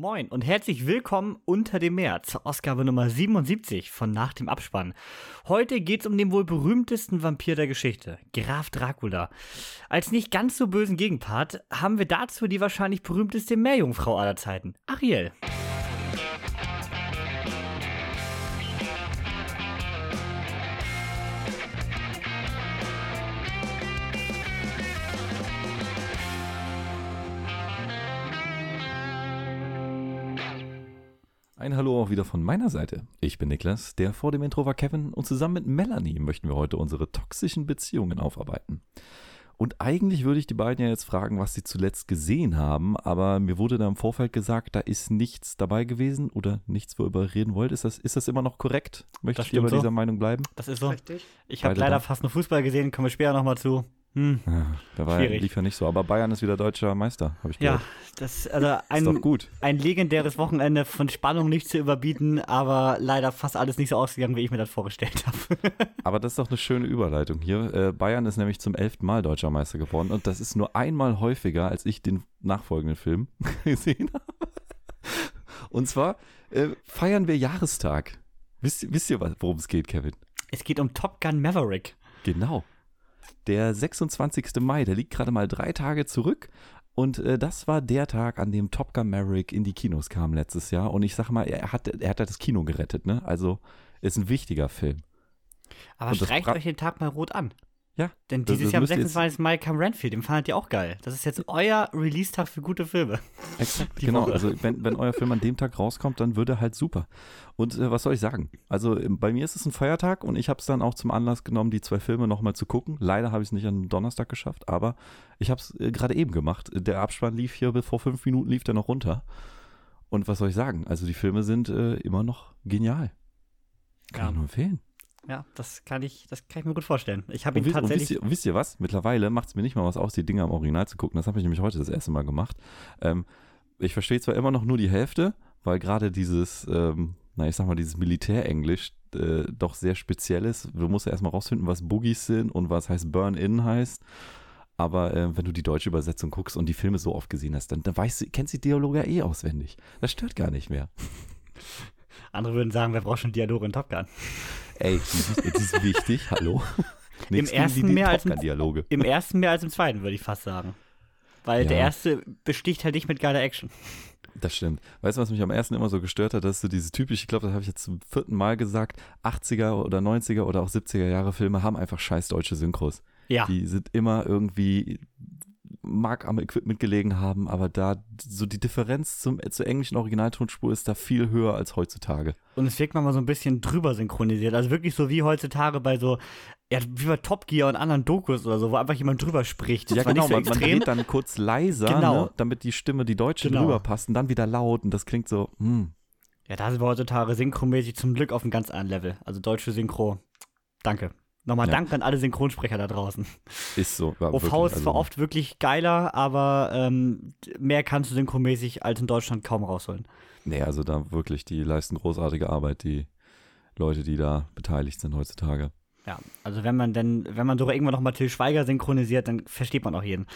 Moin und herzlich willkommen unter dem Meer zur Ausgabe Nummer 77 von Nach dem Abspann. Heute geht's um den wohl berühmtesten Vampir der Geschichte, Graf Dracula. Als nicht ganz so bösen Gegenpart haben wir dazu die wahrscheinlich berühmteste Meerjungfrau aller Zeiten, Ariel. Ein Hallo auch wieder von meiner Seite. Ich bin Niklas, der vor dem Intro war Kevin und zusammen mit Melanie möchten wir heute unsere toxischen Beziehungen aufarbeiten. Und eigentlich würde ich die beiden ja jetzt fragen, was sie zuletzt gesehen haben, aber mir wurde da im Vorfeld gesagt, da ist nichts dabei gewesen oder nichts, worüber ihr reden wollt. Ist das, ist das immer noch korrekt? Möchtest du bei so. dieser Meinung bleiben? Das ist so. Richtig. Ich habe leider da? fast nur Fußball gesehen, kommen wir später nochmal zu. Hm. Der war Schwierig. lief ja nicht so, aber Bayern ist wieder deutscher Meister, habe ich gehört. Ja, das also ein, ist doch gut. ein legendäres Wochenende von Spannung nicht zu überbieten, aber leider fast alles nicht so ausgegangen, wie ich mir das vorgestellt habe. aber das ist doch eine schöne Überleitung hier. Äh, Bayern ist nämlich zum elften Mal deutscher Meister geworden und das ist nur einmal häufiger, als ich den nachfolgenden Film gesehen habe. Und zwar äh, feiern wir Jahrestag. Wisst, wisst ihr, worum es geht, Kevin? Es geht um Top Gun Maverick. Genau der 26. Mai, der liegt gerade mal drei Tage zurück. Und äh, das war der Tag, an dem Top Gun Maverick in die Kinos kam letztes Jahr. Und ich sag mal, er hat, er hat das Kino gerettet, ne? Also ist ein wichtiger Film. Aber streicht euch den Tag mal rot an. Ja. Denn dieses Jahr am 26. Mai kam Renfield, den fandet ihr auch geil. Das ist jetzt euer Release-Tag für gute Filme. Exakt, genau. Woche. Also wenn, wenn euer Film an dem Tag rauskommt, dann würde er halt super. Und äh, was soll ich sagen? Also bei mir ist es ein Feiertag und ich habe es dann auch zum Anlass genommen, die zwei Filme nochmal zu gucken. Leider habe ich es nicht an Donnerstag geschafft, aber ich habe es äh, gerade eben gemacht. Der Abspann lief hier, vor fünf Minuten lief der noch runter. Und was soll ich sagen? Also die Filme sind äh, immer noch genial. Kann ja. ich nur empfehlen. Ja, das kann ich, das kann ich mir gut vorstellen. Ich habe ihn und tatsächlich. Wisst ihr, wisst ihr, was? Mittlerweile macht es mir nicht mal was aus, die Dinger im Original zu gucken. Das habe ich nämlich heute das erste Mal gemacht. Ähm, ich verstehe zwar immer noch nur die Hälfte, weil gerade dieses, ähm, na ich sag mal, dieses Militärenglisch äh, doch sehr speziell ist. Du musst ja erstmal rausfinden, was Boogies sind und was heißt Burn-In heißt. Aber äh, wenn du die deutsche Übersetzung guckst und die Filme so oft gesehen hast, dann, dann weißt du, kennst du die Dialoge ja eh auswendig. Das stört gar nicht mehr. Andere würden sagen, wer braucht schon Dialoge in Top Gun? Ey, das ist wichtig, hallo. Im ersten, mehr als im, Im ersten mehr als im zweiten, würde ich fast sagen. Weil ja. der erste besticht halt nicht mit geiler Action. Das stimmt. Weißt du, was mich am ersten immer so gestört hat, dass so diese typische, ich glaube, das habe ich jetzt zum vierten Mal gesagt, 80er oder 90er oder auch 70er Jahre Filme haben einfach scheiß deutsche Synchros. Ja. Die sind immer irgendwie mag am Equipment gelegen haben, aber da so die Differenz zum, zur englischen Originaltonspur ist da viel höher als heutzutage. Und es wirkt manchmal so ein bisschen drüber synchronisiert. Also wirklich so wie heutzutage bei so, ja, wie bei Top Gear und anderen Dokus oder so, wo einfach jemand drüber spricht. Ja, genau, so man, man dreht dann kurz leiser, genau. ne, damit die Stimme, die deutsche genau. drüber passt und dann wieder laut und das klingt so, hm. Ja, da sind wir heutzutage synchromäßig zum Glück auf einem ganz anderen Level. Also deutsche Synchro, danke. Nochmal ja. Dank an alle Synchronsprecher da draußen. Ist so. OV ist also zwar oft wirklich geiler, aber ähm, mehr kannst du synchronmäßig als in Deutschland kaum rausholen. Nee, also da wirklich, die leisten großartige Arbeit, die Leute, die da beteiligt sind heutzutage. Ja, also wenn man denn, wenn man sogar irgendwann nochmal Till Schweiger synchronisiert, dann versteht man auch jeden.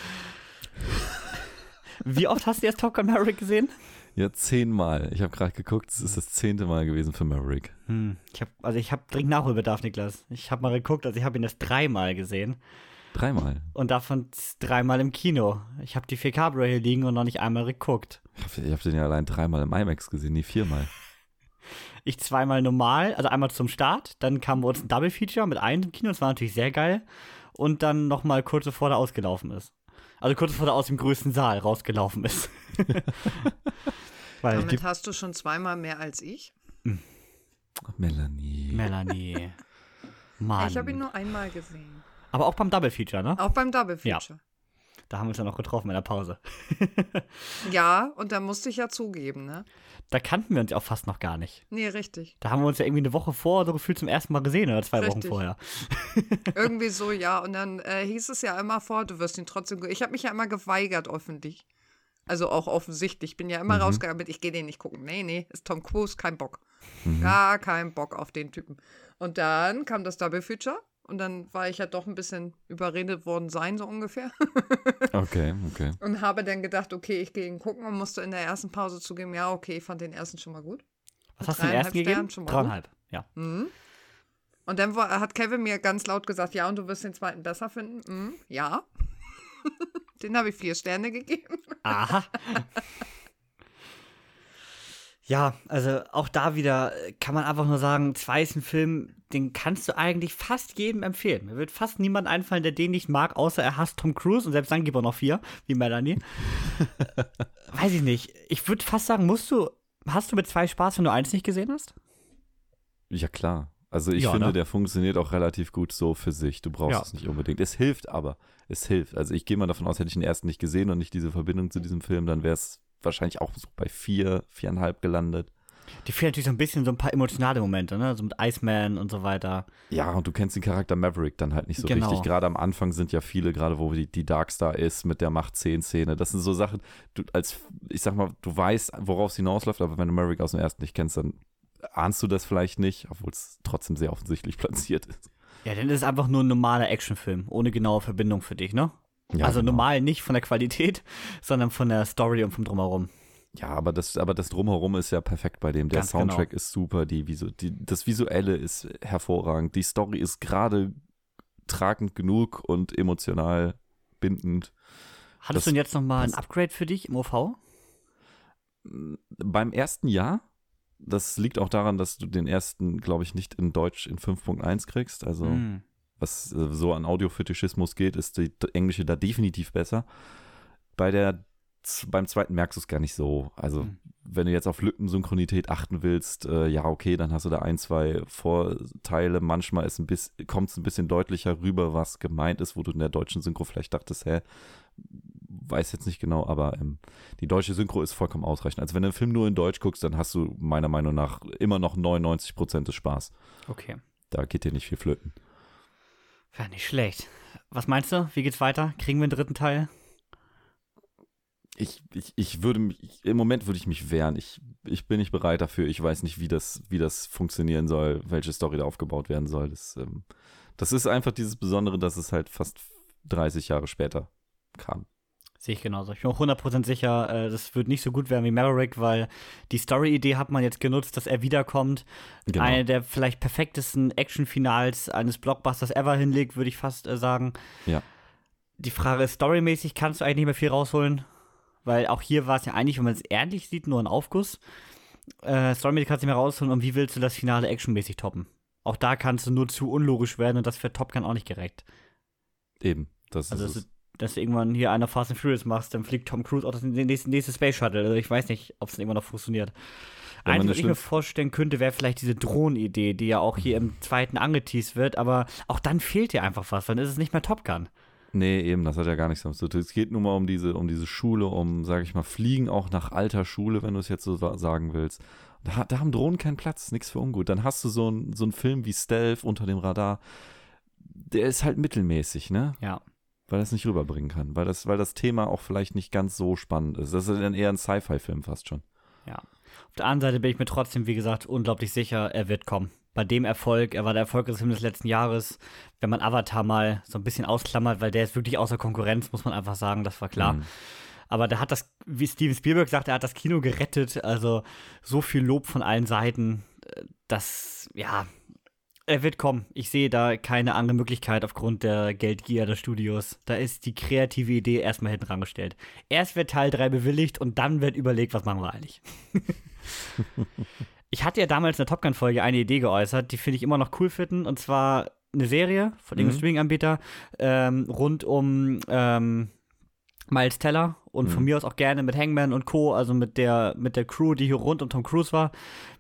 Wie oft hast du jetzt Top Gun Maverick gesehen? Ja, zehnmal. Ich habe gerade geguckt, es ist das zehnte Mal gewesen für Maverick. Hm. Ich hab, also ich habe dringend Nachholbedarf, Niklas. Ich habe mal geguckt, also ich habe ihn das dreimal gesehen. Dreimal? Und davon dreimal im Kino. Ich habe die 4K hier liegen und noch nicht einmal geguckt. Ich habe hab den ja allein dreimal im IMAX gesehen, nie viermal. ich zweimal normal, also einmal zum Start, dann kam bei uns ein Double Feature mit einem im Kino, das war natürlich sehr geil. Und dann nochmal kurz bevor der ausgelaufen ist. Also kurz bevor er aus dem größten Saal rausgelaufen ist. Weil Damit hast du schon zweimal mehr als ich. Melanie. Melanie. Mann. Ich habe ihn nur einmal gesehen. Aber auch beim Double Feature, ne? Auch beim Double Feature. Ja. Da haben wir uns ja noch getroffen in der Pause. ja, und da musste ich ja zugeben, ne? Da kannten wir uns ja auch fast noch gar nicht. Nee, richtig. Da haben wir uns ja irgendwie eine Woche vor so gefühlt zum ersten Mal gesehen oder zwei richtig. Wochen vorher. irgendwie so, ja. Und dann äh, hieß es ja immer vor, du wirst ihn trotzdem. Ich habe mich ja immer geweigert, öffentlich. Also auch offensichtlich. Ich bin ja immer mhm. rausgegangen mit, ich gehe den nicht gucken. Nee, nee, ist Tom Cruise, kein Bock. Mhm. Gar kein Bock auf den Typen. Und dann kam das Double Feature Und dann war ich ja doch ein bisschen überredet worden sein, so ungefähr. Okay, okay. Und habe dann gedacht, okay, ich gehe ihn gucken und musste in der ersten Pause zugeben, ja, okay, ich fand den ersten schon mal gut. Was hast du den ersten Dreieinhalb gegeben? Sternen schon mal Dreieinhalb, ja. Mhm. Und dann war, hat Kevin mir ganz laut gesagt, ja, und du wirst den zweiten besser finden. Mhm, ja. den habe ich vier Sterne gegeben. Aha. Ja, also auch da wieder äh, kann man einfach nur sagen, zwei ist ein Film, den kannst du eigentlich fast jedem empfehlen. Mir wird fast niemand einfallen, der den nicht mag, außer er hasst Tom Cruise und selbst dann gibt er noch vier, wie Melanie. Weiß ich nicht. Ich würde fast sagen, musst du, hast du mit zwei Spaß, wenn du eins nicht gesehen hast? Ja, klar. Also ich Ja, finde, ne? der funktioniert auch relativ gut so für sich. Du brauchst Ja. es nicht unbedingt. Es hilft aber. Es hilft. Also ich gehe mal davon aus, hätte ich den ersten nicht gesehen und nicht diese Verbindung zu diesem Film, dann wäre es wahrscheinlich auch so bei vier, viereinhalb gelandet. Die fehlen natürlich so ein bisschen so ein paar emotionale Momente, ne? So mit Iceman und so weiter. Ja, und du kennst den Charakter Maverick dann halt nicht so Genau. richtig. Gerade am Anfang sind ja viele, gerade wo die, die Darkstar ist mit der Macht 10 Szene. Das sind so Sachen, du als, ich sag mal, du weißt, worauf es hinausläuft, aber wenn du Maverick aus dem ersten nicht kennst, dann ahnst du das vielleicht nicht, obwohl es trotzdem sehr offensichtlich platziert ist. Ja, dann ist es einfach nur ein normaler Actionfilm, ohne genaue Verbindung für dich, ne? Ja, also genau. normal nicht von der Qualität, sondern von der Story und vom Drumherum. Ja, aber das, aber das Drumherum ist ja perfekt bei dem. Der Ganz genau. Soundtrack ist super, die, Visu die, das Visuelle ist hervorragend, die Story ist gerade tragend genug und emotional bindend. Hattest Das du denn jetzt nochmal ein. Upgrade für dich im OV? Beim ersten Jahr, das liegt auch daran, dass du den ersten, glaube ich, nicht in Deutsch in 5.1 kriegst. Also, Hm. was äh, so an Audiofetischismus geht, ist die englische da definitiv besser. Bei der, beim zweiten merkst du es gar nicht so. Also, Hm. wenn du jetzt auf Lückensynchronität achten willst, äh, ja, okay, dann hast du da ein, zwei Vorteile. Manchmal ist ein bisschen, kommt es ein bisschen deutlicher rüber, was gemeint ist, wo du in der deutschen Synchro vielleicht dachtest, hä, weiß jetzt nicht genau, aber ähm, die deutsche Synchro ist vollkommen ausreichend. Also wenn du einen Film nur in Deutsch guckst, dann hast du meiner Meinung nach immer noch 99% des Spaß. Okay. Da geht dir nicht viel flöten. Ja, nicht schlecht. Was meinst du? Wie geht's weiter? Kriegen wir einen dritten Teil? Ich, ich, ich würde mich, ich, im Moment würde ich mich wehren. Ich, ich bin nicht bereit dafür. Ich weiß nicht, wie das, wie das funktionieren soll, welche Story da aufgebaut werden soll. Das, ähm, das ist einfach dieses Besondere, dass es halt fast 30 Jahre später kam. Sehe ich genauso. Ich bin auch 100% sicher, äh, das wird nicht so gut werden wie Maverick, weil die Story-Idee hat man jetzt genutzt, dass er wiederkommt. Genau. Eine der vielleicht perfektesten Action-Finals eines Blockbusters ever hinlegt, würde ich fast äh, sagen. Ja. Die Frage ist, storymäßig kannst du eigentlich nicht mehr viel rausholen, weil auch hier war es ja eigentlich, wenn man es ehrlich sieht, nur ein Aufguss. Äh, storymäßig kannst du nicht mehr rausholen und wie willst du das Finale actionmäßig toppen? Auch da kannst du nur zu unlogisch werden und das für Top Gun auch nicht gerecht. Eben. Das Also, ist du, dass du irgendwann hier einer Fast and Furious machst, dann fliegt Tom Cruise auch das nächste, nächste Space Shuttle. Also ich weiß nicht, ob es dann immer noch funktioniert. man Eins, was ich mir vorstellen könnte, wäre vielleicht diese Drohnenidee, die ja auch hier im zweiten angeteased wird, aber auch dann fehlt dir einfach was, dann ist es nicht mehr Top Gun. Nee, eben, das hat ja gar nichts damit zu tun. Es geht nur mal um diese, um diese Schule, um, sage ich mal, Fliegen auch nach alter Schule, wenn du es jetzt so sa- sagen willst. Da, da haben Drohnen keinen Platz, nichts für ungut. Dann hast du so einen so einen Film wie Stealth unter dem Radar. Der ist halt mittelmäßig, ne? Ja. Weil er es nicht rüberbringen kann. Weil das, weil das Thema auch vielleicht nicht ganz so spannend ist. Das ist dann eher ein Sci-Fi-Film fast schon. Ja. Auf der anderen Seite bin ich mir trotzdem, wie gesagt, unglaublich sicher, er wird kommen. Bei dem Erfolg, er war der Erfolg des Films des letzten Jahres. Wenn man Avatar mal so ein bisschen ausklammert, weil der ist wirklich außer Konkurrenz, muss man einfach sagen, das war klar. Mhm. Aber der hat das, wie Steven Spielberg sagt, er hat das Kino gerettet. Also so viel Lob von allen Seiten. äh, Das, ja, er wird kommen. Ich sehe da keine andere Möglichkeit aufgrund der Geldgier des Studios. Da ist die kreative Idee erstmal hinten rangestellt. Erst wird Teil 3 bewilligt und dann wird überlegt, was machen wir eigentlich. ich hatte ja damals in der Top Gun-Folge eine Idee geäußert, die finde ich immer noch cool finden. Und zwar eine Serie von irgendeinem Mhm. Streaming-Anbieter ähm, rund um ähm, Miles Teller und von Mhm. mir aus auch gerne mit Hangman und Co., also mit der, mit der Crew, die hier rund um Tom Cruise war,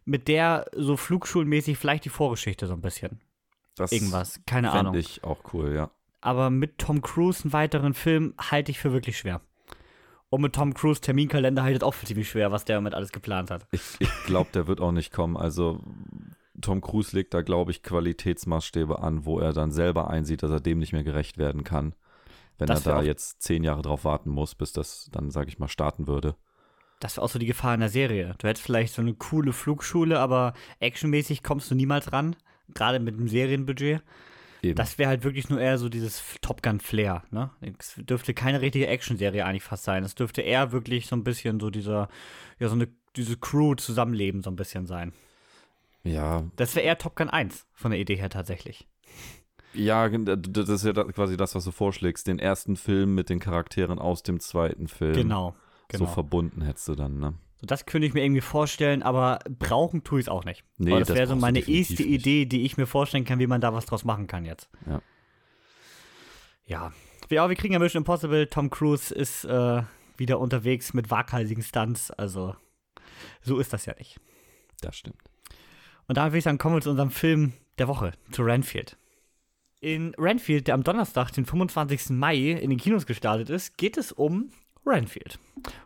mit der so flugschulmäßig vielleicht die Vorgeschichte so ein bisschen. Das Irgendwas, keine Ahnung. fände ich auch cool, ja. Aber mit Tom Cruise einen weiteren Film halte ich für wirklich schwer. Und mit Tom Cruise Terminkalender halte ich auch für ziemlich schwer, was der damit alles geplant hat. Ich, ich glaube, der wird auch nicht kommen. Also Tom Cruise legt da, glaube ich, Qualitätsmaßstäbe an, wo er dann selber einsieht, dass er dem nicht mehr gerecht werden kann. Wenn Das er da jetzt zehn Jahre drauf warten muss, bis das dann, sage ich mal, starten würde. Das wäre auch so die Gefahr in der Serie. Du hättest vielleicht so eine coole Flugschule, aber actionmäßig kommst du niemals ran. Gerade mit dem Serienbudget. Eben. Das wäre halt wirklich nur eher so dieses Top Gun Flair, ne? Es dürfte keine richtige Action-Serie eigentlich fast sein. Es dürfte eher wirklich so ein bisschen so dieser, ja, so eine, diese Crew-Zusammenleben so ein bisschen sein. ja, Das wäre eher Top Gun 1 von der Idee her tatsächlich. ja, das ist ja quasi das, was du vorschlägst. Den ersten Film mit den Charakteren aus dem zweiten Film. Genau. Genau. So verbunden hättest du dann, ne? So, das könnte ich mir irgendwie vorstellen, aber brauchen tue ich es auch nicht. Nee, Aber das das wäre so meine erste nicht. Idee, die ich mir vorstellen kann, wie man da was draus machen kann jetzt. Ja. Ja. Ja, wir kriegen ja Mission Impossible. Tom Cruise ist äh, wieder unterwegs mit waghalsigen Stunts. Also, so ist das ja nicht. Das stimmt. Und damit würde ich sagen, kommen wir zu unserem Film der Woche, zu Renfield. In Renfield, der am Donnerstag, den 25. Mai, in den Kinos gestartet ist, geht es um Renfield.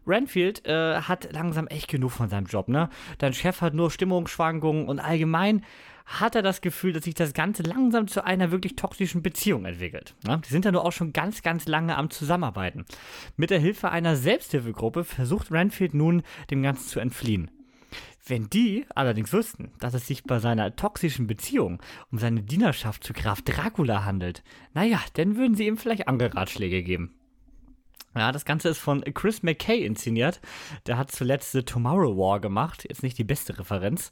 Renfield äh, hat langsam echt genug von seinem Job, ne? Dein Chef hat nur Stimmungsschwankungen und allgemein hat er das Gefühl, dass sich das Ganze langsam zu einer wirklich toxischen Beziehung entwickelt. Ne? Die sind ja nur auch schon ganz, ganz lange am Zusammenarbeiten. Mit der Hilfe einer Selbsthilfegruppe versucht Renfield nun, dem Ganzen zu entfliehen. Wenn die allerdings wüssten, dass es sich bei seiner toxischen Beziehung um seine Dienerschaft zu Graf Dracula handelt, naja, dann würden sie ihm vielleicht andere Ratschläge geben. Ja, das Ganze ist von Chris McKay inszeniert. Der hat zuletzt The Tomorrow War gemacht. Jetzt nicht die beste Referenz.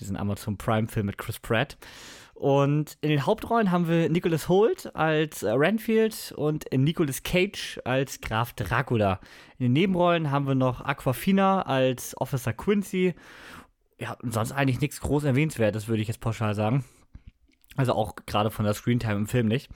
Diesen Amazon Prime-Film mit Chris Pratt. Und in den Hauptrollen haben wir Nicholas Holt als Renfield und Nicolas Cage als Graf Dracula. In den Nebenrollen haben wir noch Aquafina als Officer Quincy. Ja, sonst eigentlich nichts groß erwähnenswertes, würde ich jetzt pauschal sagen. Also auch gerade von der Screentime im Film nicht.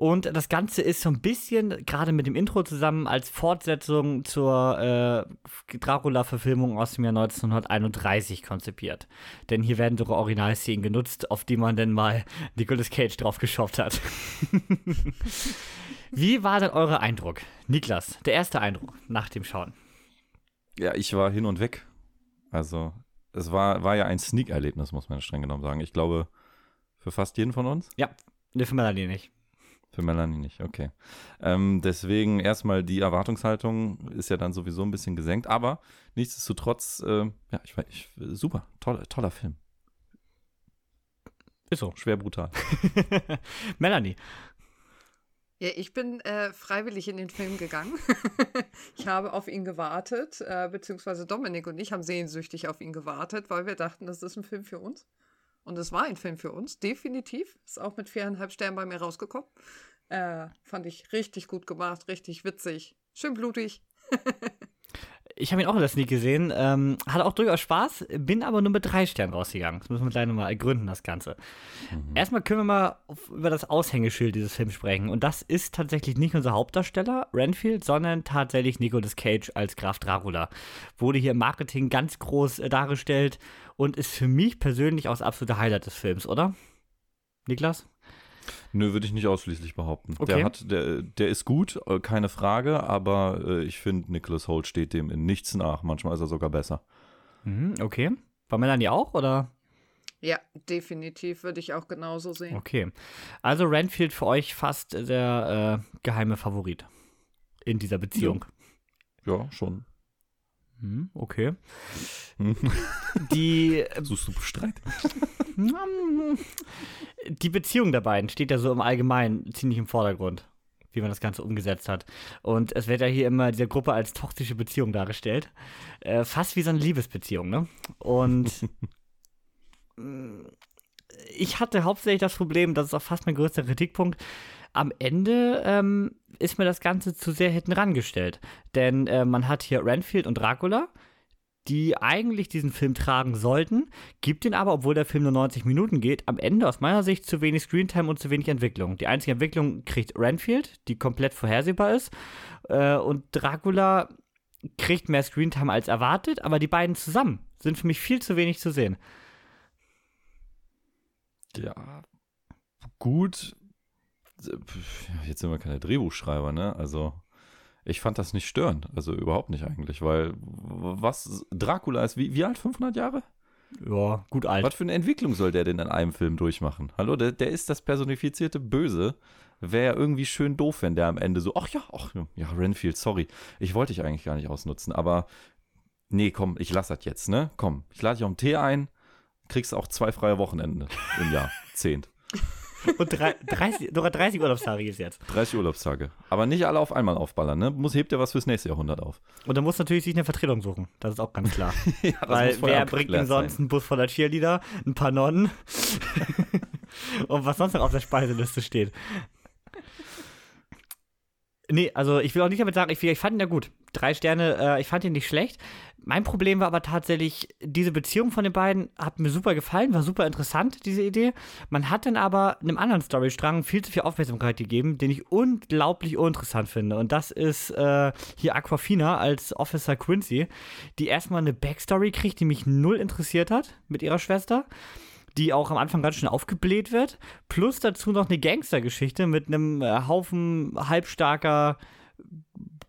Und das Ganze ist so ein bisschen, gerade mit dem Intro zusammen, als Fortsetzung zur äh, Dracula-Verfilmung aus dem Jahr 1931 konzipiert. Denn hier werden sogar Originalszenen genutzt, auf die man dann mal Nicolas Cage drauf geschafft hat. Wie war denn euer Eindruck? Niklas, der erste Eindruck nach dem Schauen. Ja, ich war hin und weg. Also, es war, war ja ein Sneak-Erlebnis, muss man streng genommen sagen. Ich glaube, für fast jeden von uns. Ja, ne, für Melanie nicht. Für Melanie nicht, okay. Ähm, deswegen erstmal die Erwartungshaltung ist ja dann sowieso ein bisschen gesenkt, aber nichtsdestotrotz, äh, ja, ich, war- ich super, toller, toller Film. Ist so. Schwer brutal. Melanie. Ja, ich bin äh, freiwillig in den Film gegangen. ich habe auf ihn gewartet, äh, beziehungsweise Dominik und ich haben sehnsüchtig auf ihn gewartet, weil wir dachten, das ist ein Film für uns. Und es war ein Film für uns, definitiv. Ist auch mit viereinhalb Sternen bei mir rausgekommen. Äh, fand ich richtig gut gemacht, richtig witzig, schön blutig. Ich habe ihn auch in der Sneak gesehen, ähm, hatte auch durchaus Spaß, bin aber nur mit drei Sternen rausgegangen. Das müssen wir gleich nochmal ergründen, das Ganze. Erstmal können wir mal auf, über das Aushängeschild dieses Films sprechen. Und das ist tatsächlich nicht unser Hauptdarsteller, Renfield, sondern tatsächlich Nicolas Cage als Graf Dracula. Wurde hier im Marketing ganz groß äh, dargestellt und ist für mich persönlich auch das absolute Highlight des Films, oder? Niklas? Nö, würde ich nicht ausschließlich behaupten. Okay. Der, hat, der, der ist gut, äh, keine Frage, aber äh, ich finde, Nicholas Holt steht dem in nichts nach. Manchmal ist er sogar besser. Mhm, okay. War Melanie auch, oder? Ja, definitiv würde ich auch genauso sehen. Okay. Also Renfield für euch fast der äh, geheime Favorit in dieser Beziehung. Ja, schon. Hm, okay. Die, Suchst du Streit? die Beziehung der beiden steht ja so im Allgemeinen ziemlich im Vordergrund, wie man das Ganze umgesetzt hat. Und es wird ja hier immer diese Gruppe als toxische Beziehung dargestellt. Äh, fast wie so eine Liebesbeziehung, ne? Und ich hatte hauptsächlich das Problem, das ist auch fast mein größter Kritikpunkt. Am Ende ähm, ist mir das Ganze zu sehr hinten rangestellt. Denn äh, man hat hier Renfield und Dracula, die eigentlich diesen Film tragen sollten, gibt ihn aber, obwohl der Film nur 90 Minuten geht, am Ende aus meiner Sicht zu wenig Screentime und zu wenig Entwicklung. Die einzige Entwicklung kriegt Renfield, die komplett vorhersehbar ist. Äh, und Dracula kriegt mehr Screentime als erwartet, aber die beiden zusammen sind für mich viel zu wenig zu sehen. Ja, gut. Jetzt sind wir keine Drehbuchschreiber, ne? Also, ich fand das nicht störend. Also, überhaupt nicht eigentlich, weil was Dracula ist, wie, wie alt? 500 Jahre? Ja, gut alt. Was für eine Entwicklung soll der denn in einem Film durchmachen? Hallo, der, der ist das personifizierte Böse. Wäre ja irgendwie schön doof, wenn der am Ende so, ach ja, ach ja, Renfield, sorry. Ich wollte dich eigentlich gar nicht ausnutzen, aber nee, komm, ich lass das jetzt, ne? Komm, ich lade dich auf einen Tee ein, kriegst auch zwei freie Wochenende im Jahr. Zehnt. Und drei, 30, sogar 30 Urlaubstage gibt es jetzt. 30 Urlaubstage. Aber nicht alle auf einmal aufballern, ne? Muss hebt ja was fürs nächste Jahrhundert auf. Und dann muss natürlich sich eine Vertretung suchen. Das ist auch ganz klar. ja, Weil wer bringt denn sonst einen Bus voller Cheerleader, ein paar Nonnen und was sonst noch auf der Speiseliste steht? Nee, also ich will auch nicht damit sagen, ich, ich fand ihn ja gut. Drei Sterne, äh, ich fand ihn nicht schlecht. Mein Problem war aber tatsächlich, diese Beziehung von den beiden hat mir super gefallen, war super interessant, diese Idee. Man hat dann aber einem anderen Storystrang viel zu viel Aufmerksamkeit gegeben, den ich unglaublich uninteressant finde. Und das ist äh, hier Aquafina als Officer Quincy, die erstmal eine Backstory kriegt, die mich null interessiert hat mit ihrer Schwester die auch am Anfang ganz schön aufgebläht wird. Plus dazu noch eine Gangstergeschichte mit einem äh, Haufen halbstarker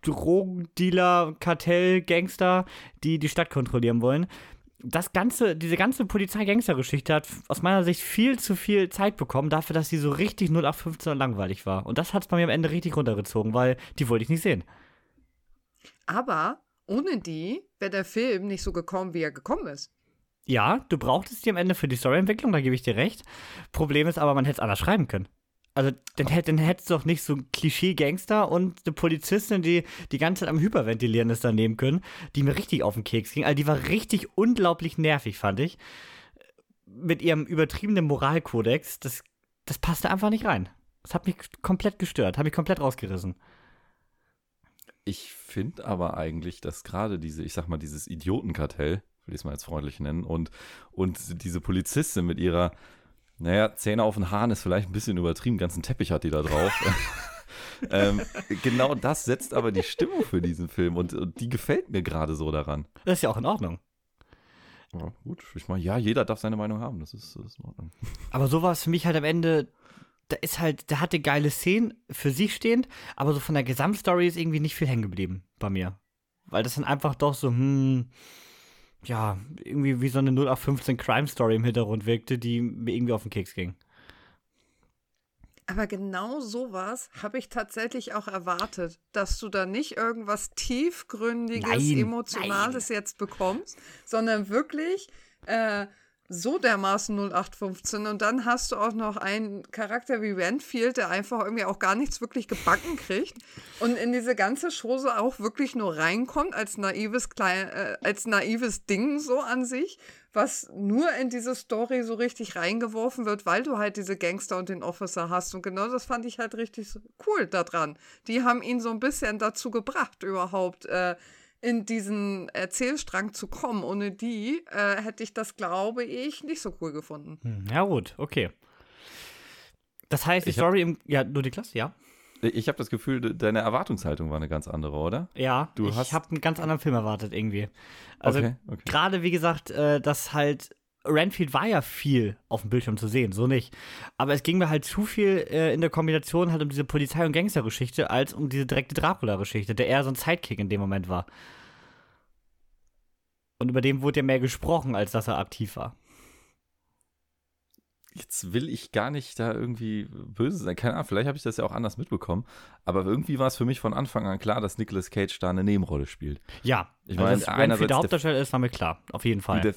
Drogendealer, Kartell, Gangster, die die Stadt kontrollieren wollen. Das ganze, diese ganze Polizei-Gangster-Geschichte hat aus meiner Sicht viel zu viel Zeit bekommen, dafür, dass sie so richtig 0815 und langweilig war. Und das hat es bei mir am Ende richtig runtergezogen, weil die wollte ich nicht sehen. Aber ohne die wäre der Film nicht so gekommen, wie er gekommen ist. Ja, du brauchtest die am Ende für die Storyentwicklung, da gebe ich dir recht. Problem ist aber, man hätte es anders schreiben können. Also, dann, dann hättest du doch nicht so ein Klischee-Gangster und eine Polizistin, die die ganze Zeit am Hyperventilieren ist, daneben können, die mir richtig auf den Keks ging. Also, die war richtig unglaublich nervig, fand ich. Mit ihrem übertriebenen Moralkodex, das, das passte einfach nicht rein. Das hat mich komplett gestört, hat mich komplett rausgerissen. Ich finde aber eigentlich, dass gerade diese, ich sag mal, dieses Idiotenkartell, will ich es mal jetzt freundlich nennen, und, und diese Polizistin mit ihrer, naja, Zähne auf den Haaren ist vielleicht ein bisschen übertrieben, ganzen Teppich hat die da drauf. ähm, genau das setzt aber die Stimmung für diesen Film und, und die gefällt mir gerade so daran. Das ist ja auch in Ordnung. Ja, gut, ich meine, ja, jeder darf seine Meinung haben, das ist, das ist in Ordnung. Aber so war es für mich halt am Ende, da ist halt, der hatte geile Szenen für sich stehend, aber so von der Gesamtstory ist irgendwie nicht viel hängen geblieben bei mir. Weil das dann einfach doch so, hm, ja, irgendwie wie so eine 0815 Crime Story im Hintergrund wirkte, die mir irgendwie auf den Keks ging. Aber genau sowas habe ich tatsächlich auch erwartet, dass du da nicht irgendwas tiefgründiges, Nein, emotionales jetzt bekommst, sondern wirklich äh, so dermaßen 0815 und dann hast du auch noch einen Charakter wie Renfield, der einfach irgendwie auch gar nichts wirklich gebacken kriegt und in diese ganze Chose auch wirklich nur reinkommt als naives klein, äh, als naives Ding so an sich, was nur in diese Story so richtig reingeworfen wird, weil du halt diese Gangster und den Officer hast und genau das fand ich halt richtig cool daran. Die haben ihn so ein bisschen dazu gebracht überhaupt äh, in diesen Erzählstrang zu kommen. Ohne die äh, hätte ich das, glaube ich, nicht so cool gefunden. Hm, ja, gut, okay. Das heißt, die Ich hab- Story im. Ja, nur die Klasse, ja. Ich habe das Gefühl, de- deine Erwartungshaltung war eine ganz andere, oder? Ja, Du ich habe einen ganz anderen Film erwartet irgendwie. Also Okay, okay. gerade wie gesagt, äh, dass halt Renfield war ja viel auf dem Bildschirm zu sehen, so nicht. Aber es ging mir halt zu viel äh, in der Kombination halt um diese Polizei- und Gangstergeschichte als um diese direkte Dracula-Geschichte, der eher so ein Sidekick in dem Moment war. Und über den wurde ja mehr gesprochen, als dass er aktiv war. Jetzt will ich gar nicht da irgendwie böse sein. Keine Ahnung, vielleicht habe ich das ja auch anders mitbekommen. Aber irgendwie war es für mich von Anfang an klar, dass Nicolas Cage da eine Nebenrolle spielt. Ja, Ich also meine, dass einerseits Renfield der der- Hauptdarsteller ist, war mir klar, auf jeden Fall. Der,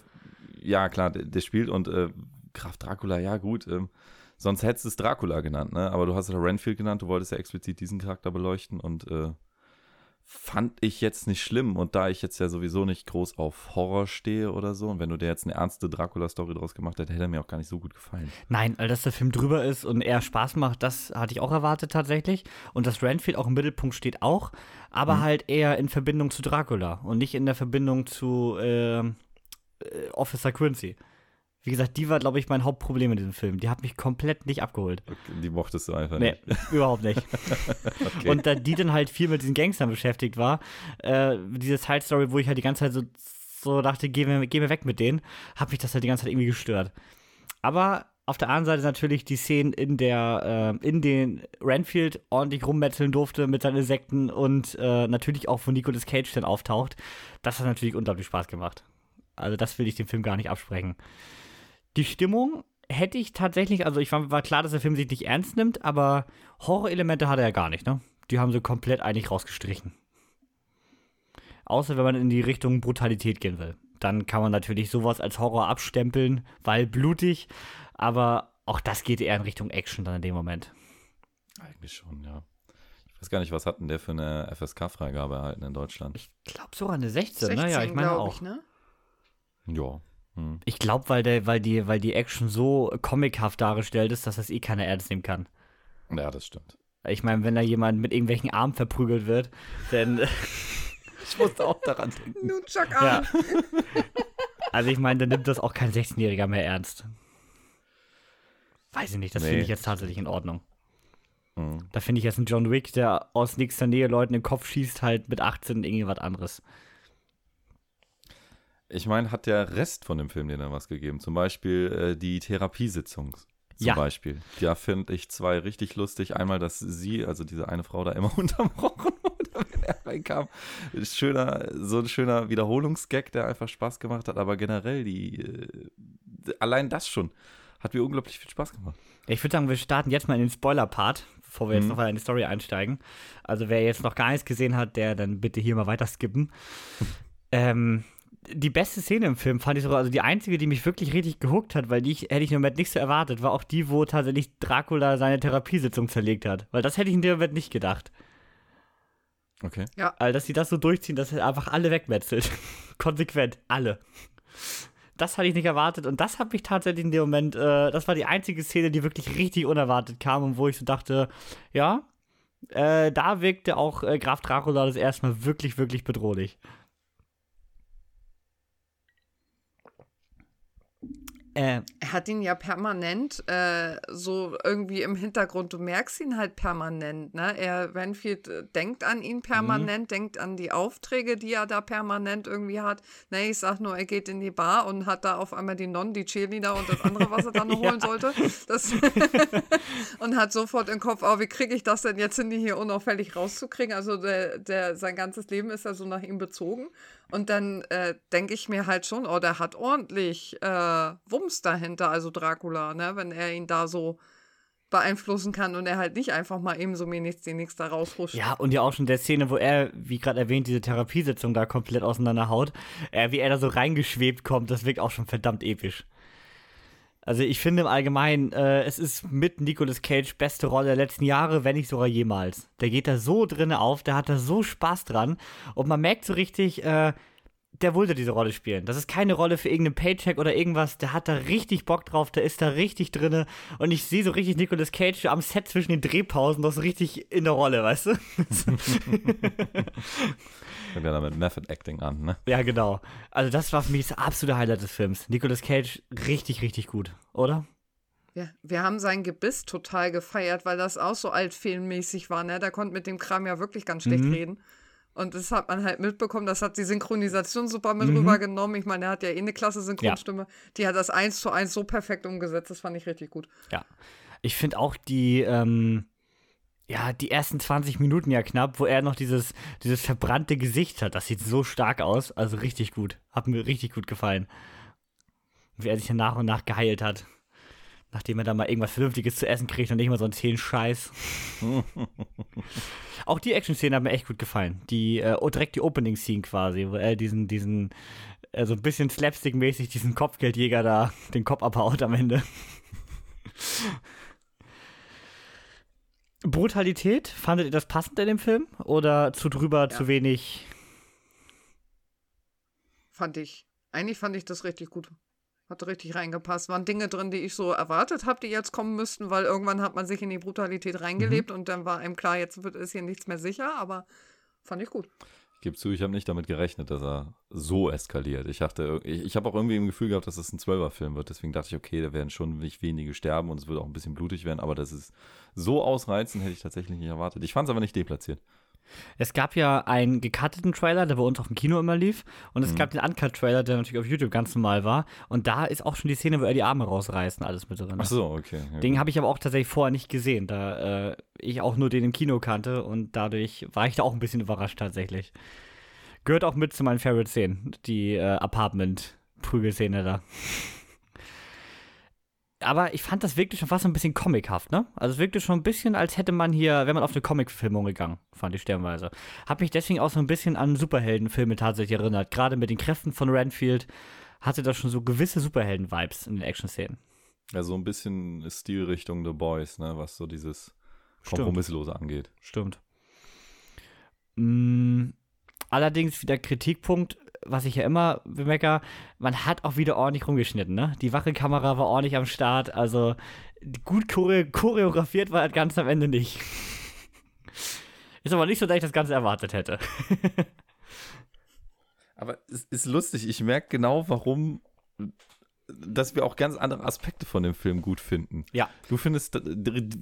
ja, klar, der, der spielt und äh, Graf Dracula, ja gut. Ähm, sonst hättest du es Dracula genannt, ne? Aber du hast ja Renfield genannt, du wolltest ja explizit diesen Charakter beleuchten und äh, fand ich jetzt nicht schlimm. Und da ich jetzt ja sowieso nicht groß auf Horror stehe oder so, und wenn du dir jetzt eine ernste Dracula-Story draus gemacht hättest, hätte er mir auch gar nicht so gut gefallen. Nein, dass der Film drüber ist und eher Spaß macht, das hatte ich auch erwartet tatsächlich. Und dass Renfield auch im Mittelpunkt steht auch, aber halt eher in Verbindung zu Dracula und nicht in der Verbindung zu ähm, äh, Officer Quincy. Wie gesagt, die war, glaube ich, mein Hauptproblem in diesem Film. Die hat mich komplett nicht abgeholt. Okay, die mochtest du einfach Nee, nicht. überhaupt nicht. Okay. Und da die dann halt viel mit diesen Gangstern beschäftigt war, äh, diese Side-Story, wo ich halt die ganze Zeit so, so dachte, geh mir, geh mir weg mit denen, hat mich das halt die ganze Zeit irgendwie gestört. Aber auf der anderen Seite natürlich die Szenen, in der, äh, in den Renfield ordentlich rummetzeln durfte mit seinen Insekten und äh, natürlich auch, wo Nicolas Cage dann auftaucht, das hat natürlich unglaublich Spaß gemacht. Also das will ich dem Film gar nicht absprechen. Die Stimmung hätte ich tatsächlich, also ich war, war klar, dass der Film sich nicht ernst nimmt, aber Horrorelemente hat er ja gar nicht, ne? Die haben sie komplett eigentlich rausgestrichen. Außer wenn man in die Richtung Brutalität gehen will. Dann kann man natürlich sowas als Horror abstempeln, weil blutig, aber auch das geht eher in Richtung Action dann in dem Moment. Eigentlich schon, ja. Ich weiß gar nicht, was hat denn der für eine FSK-Freigabe erhalten in Deutschland? Ich glaube sogar eine 16, 16 ne? Ja, ich meine auch. Ich, ne? Ja. Hm. Ich glaube, weil, der, weil, die, weil die Action so comichaft dargestellt ist, dass das eh keiner ernst nehmen kann. Ja, das stimmt. Ich meine, wenn da jemand mit irgendwelchen Armen verprügelt wird, dann. Ich musste auch daran denken. Nunchuck ja. an. Also ich meine, dann nimmt das auch kein 16-Jähriger mehr ernst. Weiß ich nicht, das Nee. finde ich jetzt tatsächlich in Ordnung. Hm. Da finde ich jetzt einen John Wick, der aus nächster Nähe Leuten in den Kopf schießt, halt mit 18 irgendwie was anderes. Ich meine, hat der Rest von dem Film dir dann was gegeben? Zum Beispiel äh, die Therapiesitzung. Zum Ja. Beispiel. Da finde ich zwei richtig lustig. Einmal, dass sie, also diese eine Frau da immer unterbrochen wurde, wenn er reinkam. Schöner, so ein schöner Wiederholungsgag, der einfach Spaß gemacht hat. Aber generell, die, äh, allein das schon hat mir unglaublich viel Spaß gemacht. Ich würde sagen, wir starten jetzt mal in den Spoiler-Part, bevor wir jetzt Mhm. noch mal in die Story einsteigen. Also wer jetzt noch gar nichts gesehen hat, der dann bitte hier mal weiter skippen. ähm, die beste Szene im Film fand ich sogar, also die einzige, die mich wirklich richtig gehuckt hat, weil die ich, hätte ich im Moment nicht so erwartet, war auch die, wo tatsächlich Dracula seine Therapiesitzung zerlegt hat. Weil das hätte ich in dem Moment nicht gedacht. Okay. Also, dass sie das so durchziehen, dass er einfach alle wegmetzelt. Konsequent, alle. Das hatte ich nicht erwartet und das habe ich tatsächlich in dem Moment, äh, das war die einzige Szene, die wirklich richtig unerwartet kam und wo ich so dachte, ja, äh, da wirkte auch äh, Graf Dracula das erste Mal wirklich, wirklich bedrohlich. Äh, Er hat ihn ja permanent äh, so irgendwie im Hintergrund. Du merkst ihn halt permanent. Ne? Er, Renfield äh, denkt an ihn permanent, denkt an die Aufträge, die er da permanent irgendwie hat. Ne, ich sag nur, er geht in die Bar und hat da auf einmal die Non, die Cheerleader und das andere, was er dann noch holen sollte. Und hat sofort im Kopf, oh, wie kriege ich das denn jetzt hin, die hier unauffällig rauszukriegen? Also der, der, sein ganzes Leben ist ja so nach ihm bezogen. Und dann äh, denke ich mir halt schon, oh, der hat ordentlich äh, Wumms dahinter, also Dracula, ne? wenn er ihn da so beeinflussen kann und er halt nicht einfach mal eben so mir nichts, die nichts da raushuscht. Ja, und ja auch schon der Szene, wo er, wie gerade erwähnt, diese Therapiesitzung da komplett auseinanderhaut, äh, wie er da so reingeschwebt kommt, das wirkt auch schon verdammt episch. Also ich finde im Allgemeinen, äh, es ist mit Nicolas Cage beste Rolle der letzten Jahre, wenn nicht sogar jemals. Der geht da so drinne auf, der hat da so Spaß dran und man merkt so richtig, äh, der wollte diese Rolle spielen. Das ist keine Rolle für irgendeinen Paycheck oder irgendwas. Der hat da richtig Bock drauf, der ist da richtig drinne. Und ich sehe so richtig Nicolas Cage am Set zwischen den Drehpausen noch so richtig in der Rolle, weißt du? Fängt ja damit Method Acting an, ne? ja, genau. Also das war für mich das absolute Highlight des Films. Nicolas Cage richtig, richtig gut, oder? Ja, wir haben sein Gebiss total gefeiert, weil das auch so altfilmmäßig war. Ne? Der konnte mit dem Kram ja wirklich ganz schlecht Mhm. reden. Und das hat man halt mitbekommen, das hat die Synchronisation super mit Mhm. rübergenommen. Ich meine, er hat ja eh eine klasse Synchronstimme. Die hat das eins zu eins so perfekt umgesetzt, das fand ich richtig gut. Ja. Ich finde auch die, ähm, ja, die ersten 20 Minuten ja knapp, wo er noch dieses, dieses verbrannte Gesicht hat. Das sieht so stark aus. Also richtig gut. Hat mir richtig gut gefallen. Wie er sich dann nach und nach geheilt hat. Nachdem er dann mal irgendwas Vernünftiges zu essen kriegt und nicht mal so einen zehn Scheiß. Auch die Action-Szene hat mir echt gut gefallen. Die, äh, oh, direkt die Opening-Scene quasi, wo er diesen, diesen, äh, so ein bisschen slapstick-mäßig diesen Kopfgeldjäger da den Kopf abhaut am Ende. Brutalität, fandet ihr das passend in dem Film? Oder zu drüber, zu wenig? Fand ich. Eigentlich fand ich das richtig gut. Hat richtig reingepasst. Waren Dinge drin, die ich so erwartet habe, die jetzt kommen müssten, weil irgendwann hat man sich in die Brutalität reingelebt und dann war einem klar, jetzt wird ist hier nichts mehr sicher, aber fand ich gut. Ich gebe zu, ich habe nicht damit gerechnet, dass er so eskaliert. Ich dachte, ich, ich habe auch irgendwie im Gefühl gehabt, dass es ein Zwölfer-Film wird. Deswegen dachte ich, okay, da werden schon nicht wenige sterben und es wird auch ein bisschen blutig werden. Aber das ist so ausreizend, hätte ich tatsächlich nicht erwartet. Ich fand es aber nicht deplatziert. Es gab ja einen gecutteten Trailer, der bei uns auf dem Kino immer lief. Und es Mhm. gab den Uncut-Trailer, der natürlich auf YouTube ganz normal war. Und da ist auch schon die Szene, wo er die Arme rausreißt und alles mit drin. Ach so, okay. Ja, Den habe ich aber auch tatsächlich vorher nicht gesehen, da äh, ich auch nur den im Kino kannte und dadurch war ich da auch ein bisschen überrascht tatsächlich. Gehört auch mit zu meinen Favorite-Szenen, die äh, Apartment-Prügelszene da. Aber ich fand das wirklich schon fast ein bisschen comichaft, ne? Also es wirkte schon ein bisschen, als hätte man hier, wäre man auf eine Comic-Filmung gegangen, fand ich sternweise. Hab mich deswegen auch so ein bisschen an Superheldenfilme tatsächlich erinnert. Gerade mit den Kräften von Renfield hatte das schon so gewisse Superhelden-Vibes in den Action-Szenen. Ja, so ein bisschen Stilrichtung The Boys, ne, was so dieses Kompromisslose angeht. Stimmt. Mm, allerdings wieder Kritikpunkt, was ich ja immer bemerke, man hat auch wieder ordentlich rumgeschnitten, ne? Die Wachekamera war ordentlich am Start, also gut chore choreografiert war das ganz am Ende nicht. Ist aber nicht so, dass ich das Ganze erwartet hätte. aber es ist lustig, ich merke genau, warum dass wir auch ganz andere Aspekte von dem Film gut finden. Ja. Du findest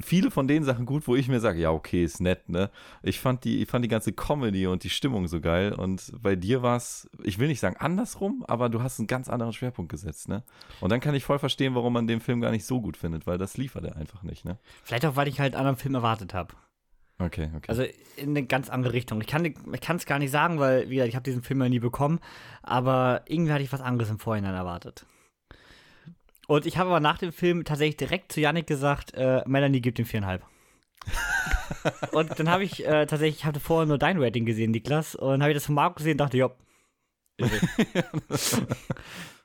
viele von den Sachen gut, wo ich mir sage, ja, okay, ist nett, ne? Ich fand die, ich fand die ganze Comedy und die Stimmung so geil und bei dir war es, ich will nicht sagen andersrum, aber du hast einen ganz anderen Schwerpunkt gesetzt, ne? Und dann kann ich voll verstehen, warum man den Film gar nicht so gut findet, weil das liefert er einfach nicht, ne? Vielleicht auch, weil ich halt einen anderen Film erwartet habe. Okay, okay. Also in eine ganz andere Richtung. Ich kann es gar nicht sagen, weil, wie gesagt, ich habe diesen Film ja nie bekommen, aber irgendwie hatte ich was anderes im Vorhinein erwartet. Und ich habe aber nach dem Film tatsächlich direkt zu Yannick gesagt, äh, Melanie gibt ihm viereinhalb. und dann habe ich äh, tatsächlich, ich hatte vorher nur dein Rating gesehen, Niklas, und habe ich das von Marco gesehen und dachte, ja.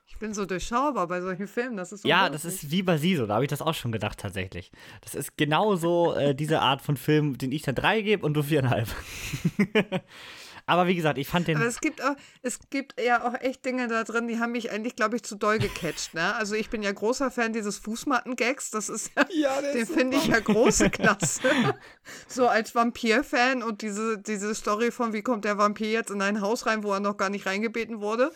ich bin so durchschaubar bei solchen Filmen, das ist so Ja, das ist wie bei Siso, da habe ich das auch schon gedacht tatsächlich. Das ist genauso äh, diese Art von Film, den ich dann drei gebe und du viereinhalb. Aber wie gesagt, ich fand den. Aber es gibt auch, es gibt ja auch echt Dinge da drin, die haben mich eigentlich, glaube ich, zu doll gecatcht. Ne? Also ich bin ja großer Fan dieses Fußmatten-Gags. Das ist ja, ja den finde ich ja große Klasse. so als Vampir-Fan und diese, diese Story von, wie kommt der Vampir jetzt in ein Haus rein, wo er noch gar nicht reingebeten wurde.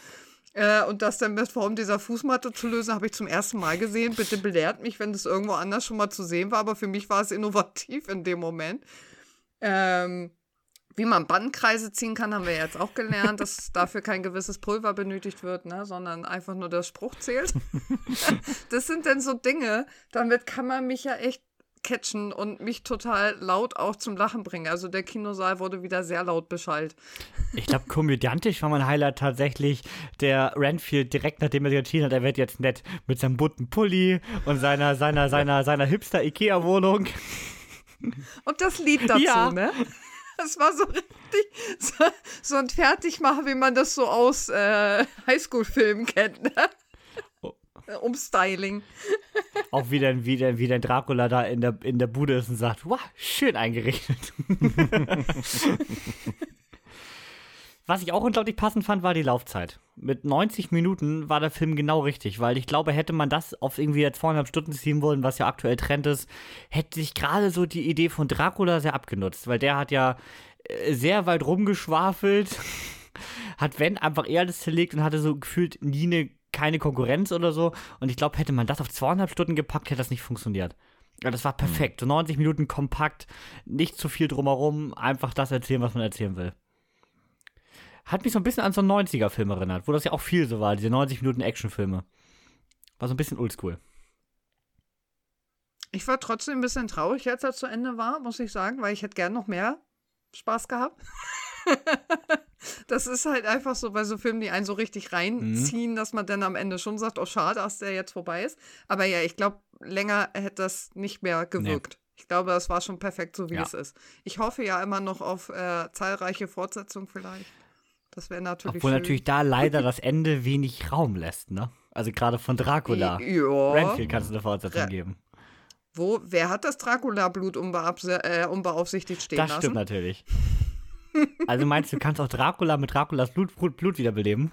Äh, und das dann mit Form dieser Fußmatte zu lösen, habe ich zum ersten Mal gesehen. Bitte belehrt mich, wenn das irgendwo anders schon mal zu sehen war, aber für mich war es innovativ in dem Moment. Ähm, wie man Bandkreise ziehen kann, haben wir jetzt auch gelernt, dass dafür kein gewisses Pulver benötigt wird, ne, sondern einfach nur der Spruch zählt. das sind dann so Dinge, damit kann man mich ja echt catchen und mich total laut auch zum Lachen bringen. Also der Kinosaal wurde wieder sehr laut beschallt. Ich glaube, komödiantisch war mein Highlight tatsächlich der Renfield direkt nachdem er sich entschieden hat, er wird jetzt nett mit seinem bunten Pulli und seiner, seiner, seiner, seiner Hipster-Ikea-Wohnung. Und das Lied dazu, ja. ne? Das war so richtig so, so ein Fertigmacher, wie man das so aus äh, Highschool-Filmen kennt. Ne? Oh. Umstyling. Auch wie dann, wie, dann, wie dann Dracula da in der, in der Bude ist und sagt, wow, schön eingerichtet. Was ich auch unglaublich passend fand, war die Laufzeit. Mit 90 Minuten war der Film genau richtig, weil ich glaube, hätte man das auf irgendwie zweieinhalb Stunden ziehen wollen, was ja aktuell Trend ist, hätte sich gerade so die Idee von Dracula sehr abgenutzt, weil der hat ja äh, sehr weit rumgeschwafelt, hat wenn einfach eher alles zerlegt und hatte so gefühlt nie eine, keine Konkurrenz oder so. Und ich glaube, hätte man das auf zweieinhalb Stunden gepackt, hätte das nicht funktioniert. Ja, das war perfekt. So 90 Minuten kompakt, nicht zu viel drumherum, einfach das erzählen, was man erzählen will. Hat mich so ein bisschen an so einen 90er-Film erinnert, wo das ja auch viel so war, diese 90 Minuten Actionfilme. War so ein bisschen oldschool. Ich war trotzdem ein bisschen traurig, als er zu Ende war, muss ich sagen, weil ich hätte gern noch mehr Spaß gehabt. das ist halt einfach so bei so Filmen, die einen so richtig reinziehen, mhm. dass man dann am Ende schon sagt, oh schade, dass der jetzt vorbei ist. Aber ja, ich glaube, länger hätte das nicht mehr gewirkt. Nee. Ich glaube, das war schon perfekt, so wie ja. es ist. Ich hoffe ja immer noch auf äh, zahlreiche Fortsetzungen vielleicht. Das wäre natürlich. Obwohl schön. natürlich da leider das Ende wenig Raum lässt, ne? Also gerade von Dracula. Ja. Renfield kannst du eine Fortsetzung ja. geben. Wo, wer hat das Dracula-Blut äh, unbeaufsichtigt stehen das lassen? Das stimmt natürlich. also meinst du, du kannst auch Dracula mit Draculas Blut, Blut, Blut wiederbeleben?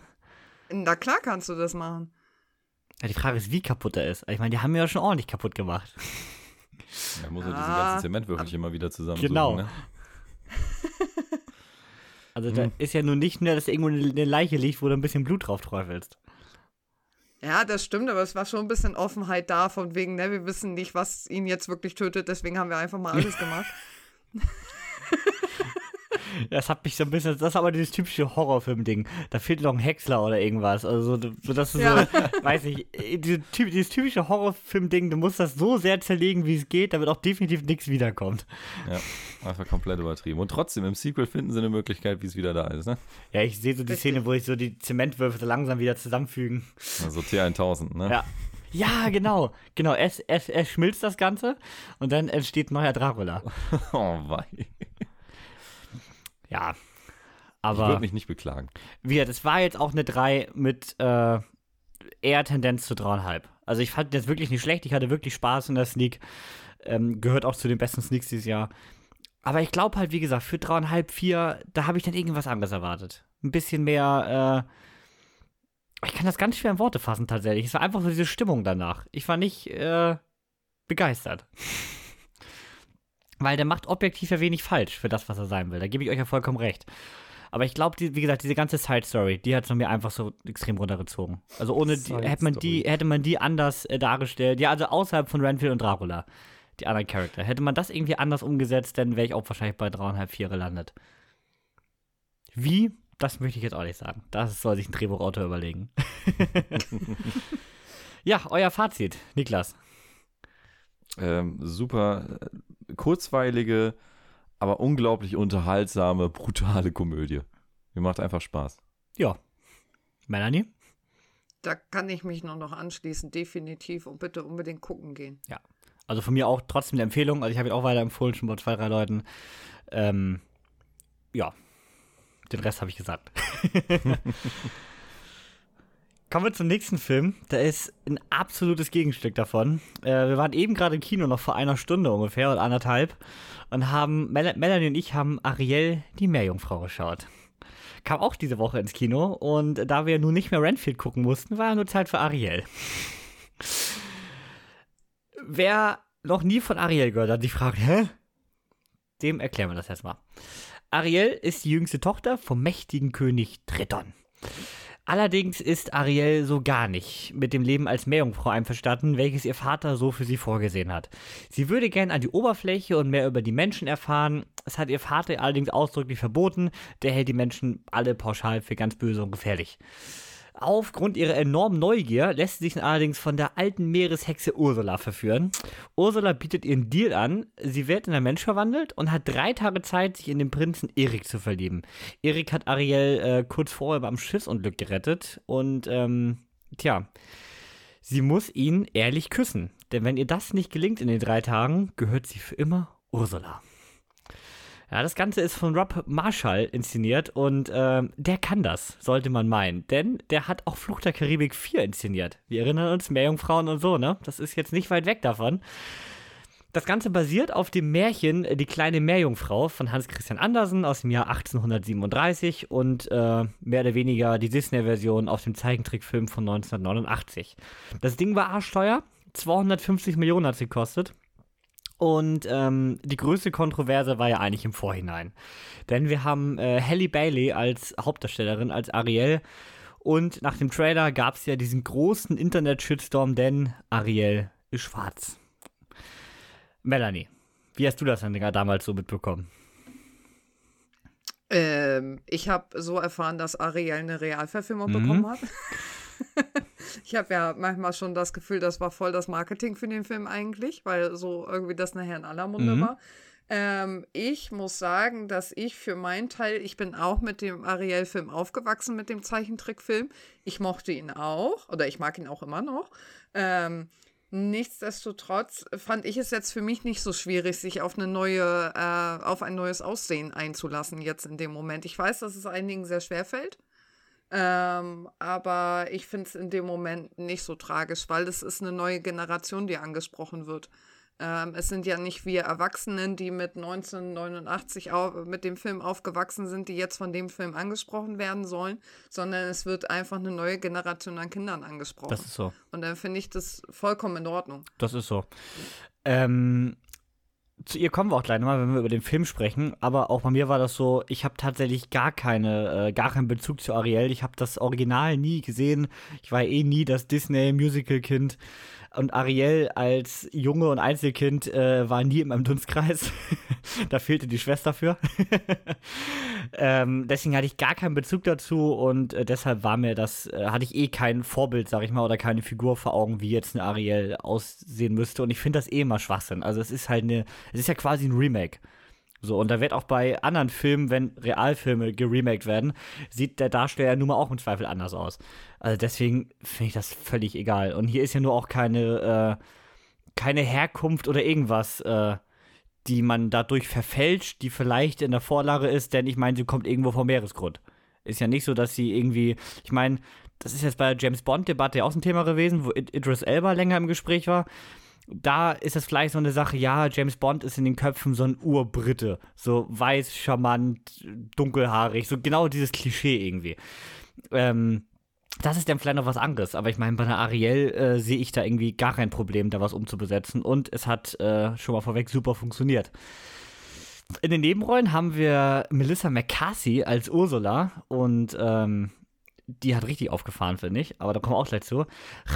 Na klar kannst du das machen. Ja, die Frage ist, wie kaputt er ist. Ich meine, die haben mir ja schon ordentlich kaputt gemacht. Er muss ja diese ganzen Zementwürfelchen immer wieder zusammen. Genau. Ne? Also da hm. ist ja nun nicht nur, dass irgendwo eine Leiche liegt, wo du ein bisschen Blut drauf träufelst. Ja, das stimmt, aber es war schon ein bisschen Offenheit da, von wegen, ne, wir wissen nicht, was ihn jetzt wirklich tötet, deswegen haben wir einfach mal alles gemacht. Das hat mich so ein bisschen, das ist aber dieses typische Horrorfilm-Ding. Da fehlt noch ein Häcksler oder irgendwas. Also, so, so dass du ja. so, weiß ich, diese, dieses typische Horrorfilm-Ding, du musst das so sehr zerlegen, wie es geht, damit auch definitiv nichts wiederkommt. Ja, einfach komplett übertrieben. Und trotzdem, im Sequel finden sie eine Möglichkeit, wie es wieder da ist, ne? Ja, ich sehe so die Szene, wo ich so die Zementwürfel so langsam wieder zusammenfügen. Also T1000, ne? Ja. Ja, genau. Genau, es, es, es schmilzt das Ganze und dann entsteht neuer Dracula. oh, wei. Ja. Aber. Ich würde mich nicht beklagen. Wie, das war jetzt auch eine 3 mit äh, eher Tendenz zu 3,5. Also ich fand das wirklich nicht schlecht, ich hatte wirklich Spaß in der Sneak. Ähm, gehört auch zu den besten Sneaks dieses Jahr. Aber ich glaube halt, wie gesagt, für dreieinhalb, vier, da habe ich dann irgendwas anderes erwartet. Ein bisschen mehr, äh, ich kann das ganz schwer in Worte fassen tatsächlich. Es war einfach so diese Stimmung danach. Ich war nicht äh, begeistert. Weil der macht objektiv ja wenig falsch für das, was er sein will. Da gebe ich euch ja vollkommen recht. Aber ich glaube, wie gesagt, diese ganze Side-Story, die hat es mir einfach so extrem runtergezogen. Also ohne die, hätte man die, hätte man die anders äh, dargestellt. Ja, also außerhalb von Renfield und Dracula, die anderen Charakter. Hätte man das irgendwie anders umgesetzt, dann wäre ich auch wahrscheinlich bei dreieinhalb, vier gelandet. Wie? Das möchte ich jetzt auch nicht sagen. Das soll sich ein Drehbuchautor überlegen. ja, euer Fazit, Niklas. Ähm, super äh, kurzweilige, aber unglaublich unterhaltsame, brutale Komödie. Mir macht einfach Spaß. Ja. Melanie? Da kann ich mich nur noch anschließen, definitiv. Und bitte unbedingt gucken gehen. Ja. Also von mir auch trotzdem eine Empfehlung. Also ich habe ihn auch weiter empfohlen, schon bei zwei, drei Leuten. Ähm, ja. Den Rest habe ich gesagt. Kommen wir zum nächsten Film. Der ist ein absolutes Gegenstück davon. Äh, wir waren eben gerade im Kino, noch vor einer Stunde ungefähr oder anderthalb, und haben, Mel Melanie und ich haben Ariel, die Meerjungfrau, geschaut. Kam auch diese Woche ins Kino und da wir nun nicht mehr Renfield gucken mussten, war nur Zeit für Ariel. Wer noch nie von Ariel gehört hat, die fragt, hä? Dem erklären wir das erstmal. Ariel ist die jüngste Tochter vom mächtigen König Triton. Allerdings ist Ariel so gar nicht mit dem Leben als Meerjungfrau einverstanden, welches ihr Vater so für sie vorgesehen hat. Sie würde gern an die Oberfläche und mehr über die Menschen erfahren. Es hat ihr Vater allerdings ausdrücklich verboten. Der hält die Menschen alle pauschal für ganz böse und gefährlich. Aufgrund ihrer enormen Neugier lässt sie sich allerdings von der alten Meereshexe Ursula verführen. Ursula bietet ihren Deal an, sie wird in einen Mensch verwandelt und hat drei Tage Zeit, sich in den Prinzen Erik zu verlieben. Erik hat Ariel äh, kurz vorher beim Schiffsunglück gerettet und, ähm, tja, sie muss ihn ehrlich küssen. Denn wenn ihr das nicht gelingt in den drei Tagen, gehört sie für immer Ursula. Ja, das Ganze ist von Rob Marshall inszeniert und äh, der kann das, sollte man meinen. Denn der hat auch Fluch der Karibik 4 inszeniert. Wir erinnern uns, Meerjungfrauen und so, ne? Das ist jetzt nicht weit weg davon. Das Ganze basiert auf dem Märchen Die kleine Meerjungfrau von Hans Christian Andersen aus dem Jahr 1837 und äh, mehr oder weniger die Disney-Version aus dem Zeichentrickfilm von 1989. Das Ding war arschteuer, 250 Millionen hat es gekostet. Und ähm, die größte Kontroverse war ja eigentlich im Vorhinein. Denn wir haben äh, Halle Bailey als Hauptdarstellerin, als Ariel. Und nach dem Trailer gab es ja diesen großen Internet-Shitstorm, denn Ariel ist schwarz. Melanie, wie hast du das denn damals so mitbekommen? Ähm, ich habe so erfahren, dass Ariel eine Realverfilmung mhm. bekommen hat. ich habe ja manchmal schon das Gefühl, das war voll das Marketing für den Film eigentlich, weil so irgendwie das nachher in aller Munde mhm. war. Ähm, ich muss sagen, dass ich für meinen Teil, ich bin auch mit dem Ariel-Film aufgewachsen, mit dem Zeichentrickfilm. Ich mochte ihn auch, oder ich mag ihn auch immer noch. Ähm, Nichtsdestotrotz fand ich es jetzt für mich nicht so schwierig, sich auf eine neue, äh, auf ein neues Aussehen einzulassen jetzt in dem Moment. Ich weiß, dass es einigen sehr schwer fällt. Ähm, aber ich finde es in dem Moment nicht so tragisch, weil es ist eine neue Generation, die angesprochen wird. Ähm, es sind ja nicht wir Erwachsenen, die mit 1989 auf, mit dem Film aufgewachsen sind, die jetzt von dem Film angesprochen werden sollen, sondern es wird einfach eine neue Generation an Kindern angesprochen. Das ist so. Und dann finde ich das vollkommen in Ordnung. Das ist so. Ähm, zu ihr kommen wir auch gleich nochmal, wenn wir über den Film sprechen. Aber auch bei mir war das so, ich habe tatsächlich gar keine, äh, gar keinen Bezug zu Ariel. Ich habe das Original nie gesehen. Ich war eh nie das Disney-Musical-Kind. Und Ariel als Junge und Einzelkind äh, war nie in meinem Dunstkreis. da fehlte die Schwester für. ähm, deswegen hatte ich gar keinen Bezug dazu und äh, deshalb war mir das, äh, hatte ich eh kein Vorbild, sag ich mal, oder keine Figur vor Augen, wie jetzt eine Ariel aussehen müsste. Und ich finde das eh immer Schwachsinn. Also es ist halt eine, es ist ja quasi ein Remake. So, und da wird auch bei anderen Filmen, wenn Realfilme geremaked werden, sieht der Darsteller nun mal auch im Zweifel anders aus. Also deswegen finde ich das völlig egal. Und hier ist ja nur auch keine, äh, keine Herkunft oder irgendwas, äh, die man dadurch verfälscht, die vielleicht in der Vorlage ist, denn ich meine, sie kommt irgendwo vom Meeresgrund. Ist ja nicht so, dass sie irgendwie, ich meine, das ist jetzt bei der James Bond-Debatte ja auch ein Thema gewesen, wo Idris Elba länger im Gespräch war. Da ist es vielleicht so eine Sache, ja, James Bond ist in den Köpfen so ein Urbrite. So weiß, charmant, dunkelhaarig, so genau dieses Klischee irgendwie. Ähm, das ist dann vielleicht noch was anderes, aber ich meine, bei einer Ariel äh, sehe ich da irgendwie gar kein Problem, da was umzubesetzen und es hat äh, schon mal vorweg super funktioniert. In den Nebenrollen haben wir Melissa McCarthy als Ursula und ähm, die hat richtig aufgefahren, finde ich, aber da kommen wir auch gleich zu.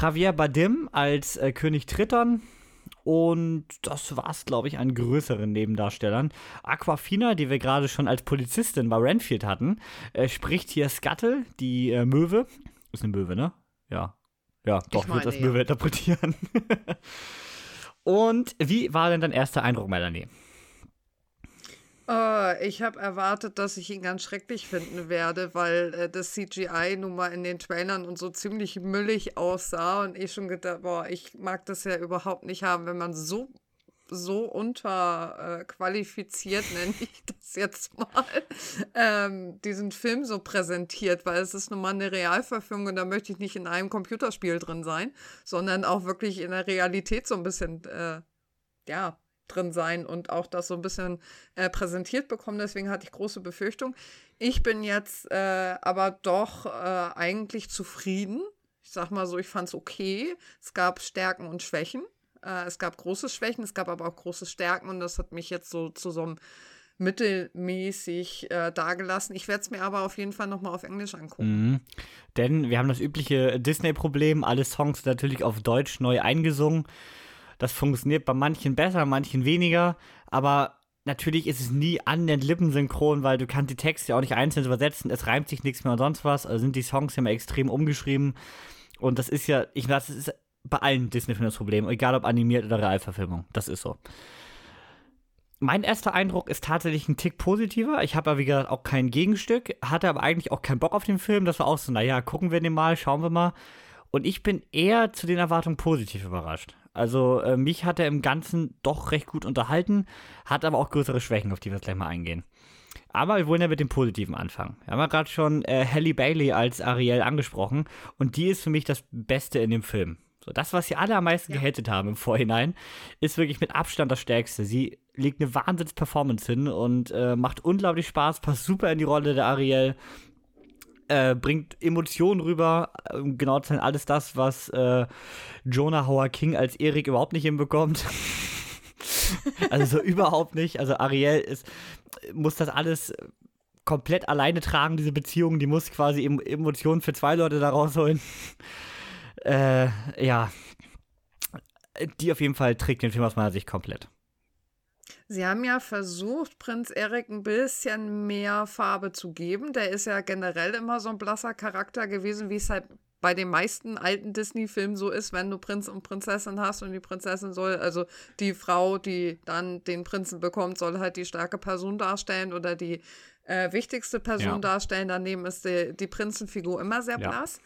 Javier Badim als äh, König Triton und das war's, glaube ich, an größeren Nebendarstellern. Aquafina, die wir gerade schon als Polizistin bei Renfield hatten, äh, spricht hier Scuttle, die äh, Möwe. Ist eine Möwe, ne? Ja. Ja, doch, wird das Möwe ja. interpretieren. und wie war denn dein erster Eindruck, Melanie? Uh, ich habe erwartet, dass ich ihn ganz schrecklich finden werde, weil äh, das CGI nun mal in den Trailern und so ziemlich müllig aussah und ich schon gedacht, boah, ich mag das ja überhaupt nicht haben, wenn man so so unterqualifiziert, äh, nenne ich das jetzt mal, ähm, diesen Film so präsentiert, weil es ist nun mal eine Realverfilmung und da möchte ich nicht in einem Computerspiel drin sein, sondern auch wirklich in der Realität so ein bisschen, äh, ja, drin sein und auch das so ein bisschen äh, präsentiert bekommen. Deswegen hatte ich große Befürchtung. Ich bin jetzt äh, aber doch äh, eigentlich zufrieden. Ich sag mal so, ich fand es okay. Es gab Stärken und Schwächen. Äh, es gab große Schwächen, es gab aber auch große Stärken und das hat mich jetzt so zu so einem mittelmäßig äh, dagelassen. Ich werde es mir aber auf jeden Fall nochmal auf Englisch angucken. Mhm. Denn wir haben das übliche Disney-Problem, alle Songs natürlich auf Deutsch neu eingesungen. Das funktioniert bei manchen besser, manchen weniger, aber natürlich ist es nie annähernd lippensynchron, weil du kannst die Texte ja auch nicht einzeln übersetzen, es reimt sich nichts mehr und sonst was, also sind die Songs ja immer extrem umgeschrieben und das ist ja, ich weiß, das ist bei allen Disney-Filmen das Problem, egal ob animiert oder Realverfilmung, das ist so. Mein erster Eindruck ist tatsächlich ein Tick positiver. Ich habe ja, wie gesagt, auch kein Gegenstück, hatte aber eigentlich auch keinen Bock auf den Film. Das war auch so, naja, gucken wir den mal, schauen wir mal. Und ich bin eher zu den Erwartungen positiv überrascht. Also äh, mich hat er im Ganzen doch recht gut unterhalten, hat aber auch größere Schwächen, auf die wir gleich mal eingehen. Aber wir wollen ja mit dem Positiven anfangen. Wir haben ja gerade schon äh, Halle Bailey als Ariel angesprochen und die ist für mich das Beste in dem Film. So, das, was sie alle am meisten ja. gehatet haben im Vorhinein, ist wirklich mit Abstand das Stärkste. Sie legt eine Wahnsinns-Performance hin und äh, macht unglaublich Spaß, passt super in die Rolle der Ariel äh, bringt Emotionen rüber, um genau zu sein, alles das, was äh, Jonah Howard King als Erik überhaupt nicht hinbekommt. also so überhaupt nicht. Also Ariel ist, muss das alles komplett alleine tragen, diese Beziehung. Die muss quasi Emotionen für zwei Leute da rausholen. äh, ja. Die auf jeden Fall trägt den Film aus meiner Sicht komplett. Sie haben ja versucht, Prinz Erik ein bisschen mehr Farbe zu geben. Der ist ja generell immer so ein blasser Charakter gewesen, wie es halt bei den meisten alten Disney-Filmen so ist, wenn du Prinz und Prinzessin hast und die Prinzessin soll, also die Frau, die dann den Prinzen bekommt, soll halt die starke Person darstellen oder die äh, wichtigste Person ja. darstellen. Daneben ist die, die Prinzenfigur immer sehr blass. Ja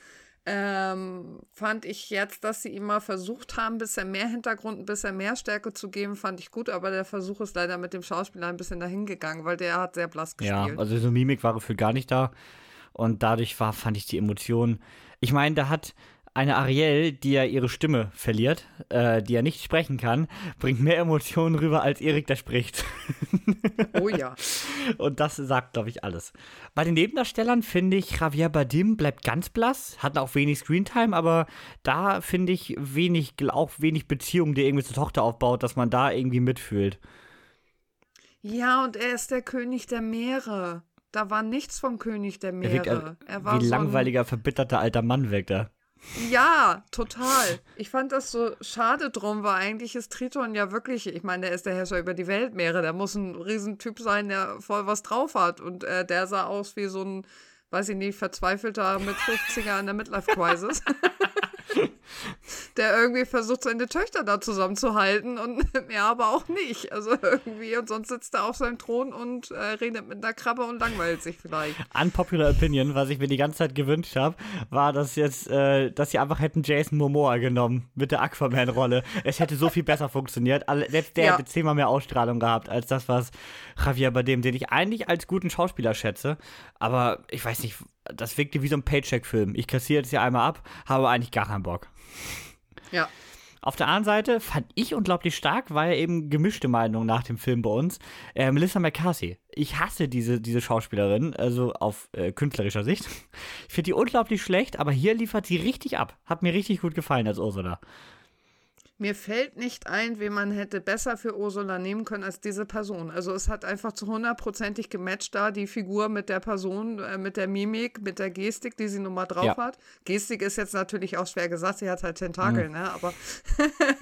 ähm, fand ich jetzt, dass sie immer versucht haben, ein bisschen mehr Hintergrund, ein bisschen mehr Stärke zu geben, fand ich gut, aber der Versuch ist leider mit dem Schauspieler ein bisschen dahingegangen, weil der hat sehr blass gespielt. Ja, also so Mimik war für gar nicht da und dadurch war, fand ich die Emotionen. Ich meine, da hat eine Ariel, die ja ihre Stimme verliert, äh, die ja nicht sprechen kann, bringt mehr Emotionen rüber, als Erik, der spricht. Oh ja. Und das sagt, glaube ich, alles. Bei den Nebendarstellern finde ich, Javier Badim bleibt ganz blass, hat auch wenig Screentime, aber da finde ich wenig, auch wenig Beziehung, die irgendwie zur Tochter aufbaut, dass man da irgendwie mitfühlt. Ja, und er ist der König der Meere. Da war nichts vom König der Meere. Er wirkt, er war wie so langweiliger, verbitterter alter Mann wirkt er. Ja, total. Ich fand das so schade drum, weil eigentlich ist Triton ja wirklich, ich meine, der ist der Herrscher über die Weltmeere, der muss ein Riesentyp sein, der voll was drauf hat. Und äh, der sah aus wie so ein, weiß ich nicht, verzweifelter mit 50er in der Midlife-Crisis. der irgendwie versucht, seine Töchter da zusammenzuhalten und er aber auch nicht. Also irgendwie, und sonst sitzt er auf seinem Thron und äh, redet mit einer Krabbe und langweilt sich vielleicht. Unpopular Opinion, was ich mir die ganze Zeit gewünscht habe, war, dass jetzt, äh, dass sie einfach hätten Jason Momoa genommen mit der Aquaman-Rolle. Es hätte so viel besser funktioniert. Selbst der ja. hätte zehnmal mehr Ausstrahlung gehabt als das, was Javier bei dem, den ich eigentlich als guten Schauspieler schätze. Aber ich weiß nicht, das wirkte wie so ein Paycheck-Film. Ich kassiere jetzt ja einmal ab, habe eigentlich gar keinen Bock. Ja. Auf der anderen Seite fand ich unglaublich stark, weil eben gemischte Meinung nach dem Film bei uns. Äh, Melissa McCarthy. Ich hasse diese, diese Schauspielerin, also auf äh, künstlerischer Sicht. Ich finde die unglaublich schlecht, aber hier liefert sie richtig ab. Hat mir richtig gut gefallen als Ursula. Mir fällt nicht ein, wen man hätte besser für Ursula nehmen können als diese Person. Also es hat einfach zu hundertprozentig gematcht da, die Figur mit der Person, äh, mit der Mimik, mit der Gestik, die sie nun mal drauf ja. hat. Gestik ist jetzt natürlich auch schwer gesagt, sie hat halt Tentakel, mhm. ne? Aber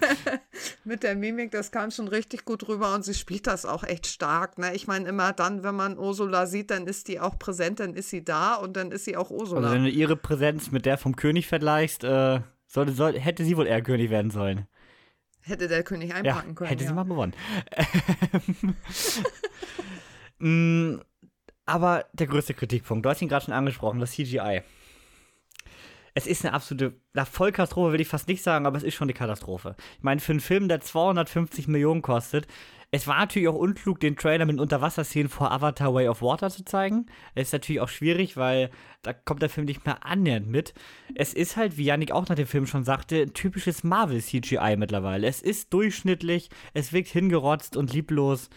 mit der Mimik, das kam schon richtig gut rüber und sie spielt das auch echt stark. Ne? Ich meine, immer dann, wenn man Ursula sieht, dann ist die auch präsent, dann ist sie da und dann ist sie auch Ursula. Also wenn du ihre Präsenz mit der vom König vergleichst, äh, sollte, soll, hätte sie wohl eher König werden sollen. Hätte der König einpacken ja, können. Hätte ja. sie mal gewonnen. Mm, aber der größte Kritikpunkt, du hast ihn gerade schon angesprochen, das CGI. Es ist eine absolute, na, Vollkatastrophe will ich fast nicht sagen, aber es ist schon eine Katastrophe. Ich meine, für einen Film, der 250 Millionen kostet, es war natürlich auch unklug, den Trailer mit Unterwasserszenen vor Avatar Way of Water zu zeigen. Es ist natürlich auch schwierig, weil da kommt der Film nicht mehr annähernd mit. Es ist halt, wie Yannick auch nach dem Film schon sagte, typisches Marvel-CGI mittlerweile. Es ist durchschnittlich, es wirkt hingerotzt und lieblos.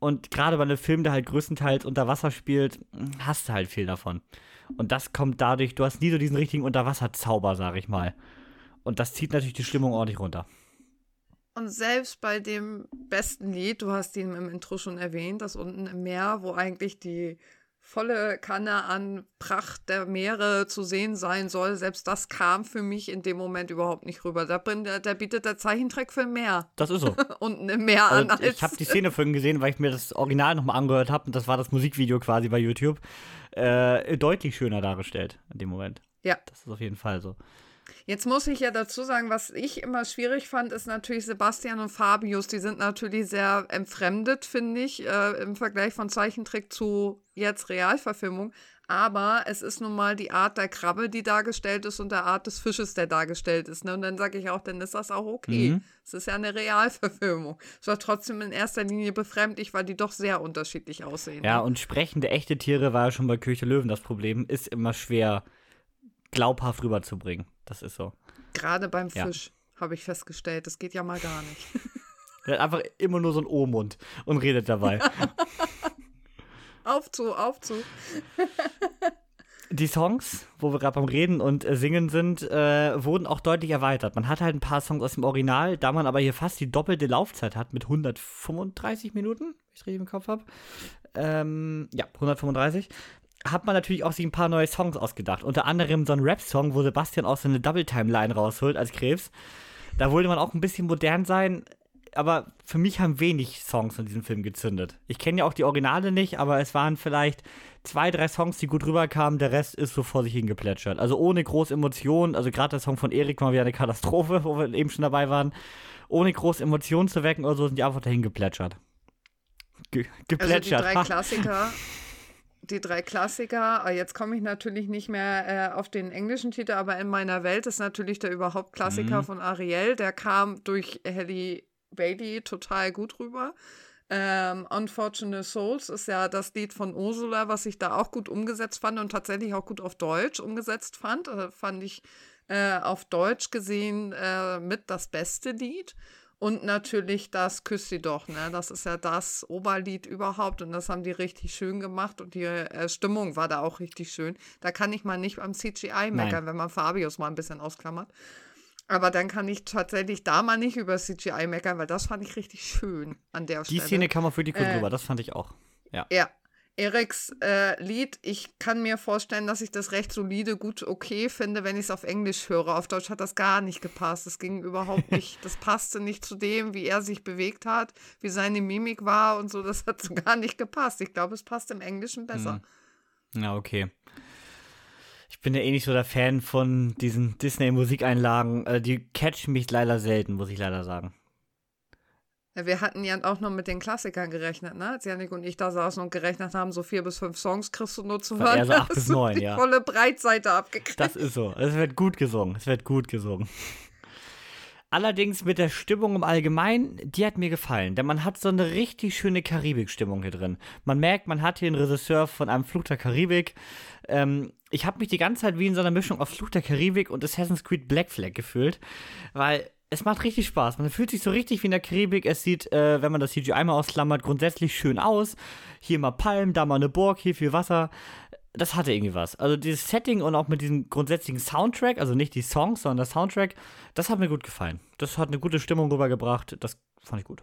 Und gerade bei einem Film, der halt größtenteils unter Wasser spielt, hast du halt viel davon. Und das kommt dadurch, du hast nie so diesen richtigen Unterwasserzauber, sag ich mal. Und das zieht natürlich die Stimmung ordentlich runter. Und selbst bei dem besten Lied, du hast ihn im Intro schon erwähnt, das unten im Meer, wo eigentlich die volle Kanne an Pracht der Meere zu sehen sein soll, selbst das kam für mich in dem Moment überhaupt nicht rüber. Da, da bietet der Zeichentrick für mehr. Das ist so. Unten im Meer also an. Als ich habe die Szene vorhin gesehen, weil ich mir das Original nochmal angehört habe und das war das Musikvideo quasi bei YouTube. Äh, deutlich schöner dargestellt in dem Moment. Ja. Das ist auf jeden Fall so. Jetzt muss ich ja dazu sagen, was ich immer schwierig fand, ist natürlich Sebastian und Fabius. Die sind natürlich sehr entfremdet, finde ich, äh, im Vergleich von Zeichentrick zu jetzt Realverfilmung. Aber es ist nun mal die Art der Krabbe, die dargestellt ist und der Art des Fisches, der dargestellt ist. Ne? Und dann sage ich auch, dann ist das auch okay. Mhm. Es ist ja eine Realverfilmung. Es war trotzdem in erster Linie befremdlich, weil die doch sehr unterschiedlich aussehen. Ja, ne? und sprechende echte Tiere war ja schon bei Kirche Löwen das Problem. Ist immer schwer glaubhaft rüberzubringen. Das ist so. Gerade beim Fisch ja. habe ich festgestellt, das geht ja mal gar nicht. Er hat einfach immer nur so einen O-Mund und redet dabei. auf zu, auf zu. Die Songs, wo wir gerade beim Reden und äh, Singen sind, äh, wurden auch deutlich erweitert. Man hat halt ein paar Songs aus dem Original, da man aber hier fast die doppelte Laufzeit hat mit 135 Minuten, wenn ich es richtig im Kopf habe. Ähm, ja, 135 hat man natürlich auch sich ein paar neue Songs ausgedacht. Unter anderem so ein Rap-Song, wo Sebastian auch so eine Double-Time-Line rausholt als Krebs. Da wollte man auch ein bisschen modern sein, aber für mich haben wenig Songs in diesem Film gezündet. Ich kenne ja auch die Originale nicht, aber es waren vielleicht zwei, drei Songs, die gut rüberkamen. Der Rest ist so vor sich hingeplätschert. Also ohne große Emotionen. Also gerade der Song von Erik war wieder eine Katastrophe, wo wir eben schon dabei waren. Ohne große Emotionen zu wecken oder so sind die einfach dahin geplätschert. Ge geplätschert. Also die drei Klassiker die drei Klassiker. Ah, jetzt komme ich natürlich nicht mehr äh, auf den englischen Titel, aber in meiner Welt ist natürlich der überhaupt Klassiker mhm. von Ariel. Der kam durch Halle Bailey total gut rüber. Ähm, Unfortunate Souls ist ja das Lied von Ursula, was ich da auch gut umgesetzt fand und tatsächlich auch gut auf Deutsch umgesetzt fand. Äh, fand ich äh, auf Deutsch gesehen äh, mit das beste Lied. Und natürlich das Küss sie doch, ne? Das ist ja das Oberlied überhaupt und das haben die richtig schön gemacht und die äh, Stimmung war da auch richtig schön. Da kann ich mal nicht am CGI meckern, Nein. wenn man Fabius mal ein bisschen ausklammert. Aber dann kann ich tatsächlich da mal nicht über CGI meckern, weil das fand ich richtig schön an der die Stelle. Die Szene kam man für die gut äh, rüber, das fand ich auch. Ja. Ja, Eriks äh, Lied, ich kann mir vorstellen, dass ich das recht solide, gut, okay finde, wenn ich es auf Englisch höre. Auf Deutsch hat das gar nicht gepasst. Das ging überhaupt nicht, das passte nicht zu dem, wie er sich bewegt hat, wie seine Mimik war und so. Das hat so gar nicht gepasst. Ich glaube, es passt im Englischen besser. Hm. Ja, okay. Ich Ich bin ja eh nicht so der Fan von diesen Disney-Musikeinlagen. Äh, die catchen mich leider selten, muss ich leider sagen. Wir hatten ja auch noch mit den Klassikern gerechnet, ne? Als Janik und ich da saßen und gerechnet haben, so vier bis fünf Songs kriegst du nur zu hören. So acht bis neun, die ja. volle Breitseite abgekriegt. Das ist so. Es wird gut gesungen. Es wird gut gesungen. Allerdings mit der Stimmung im Allgemeinen, die hat mir gefallen, denn man hat so eine richtig schöne Karibik-Stimmung hier drin. Man merkt, man hat hier einen Regisseur von einem Flug der Karibik. Ähm, ich habe mich die ganze Zeit wie in so einer Mischung aus Flug der Karibik und Assassin's Creed Black Flag gefühlt, weil es macht richtig Spaß. Man fühlt sich so richtig wie in der Karibik. Es sieht, äh, wenn man das CGI mal ausklammert, grundsätzlich schön aus. Hier mal Palmen, da mal eine Burg, hier viel Wasser das hatte irgendwie was. Also dieses Setting und auch mit diesem grundsätzlichen Soundtrack, also nicht die Songs, sondern der Soundtrack, das hat mir gut gefallen. Das hat eine gute Stimmung rübergebracht. Das fand ich gut.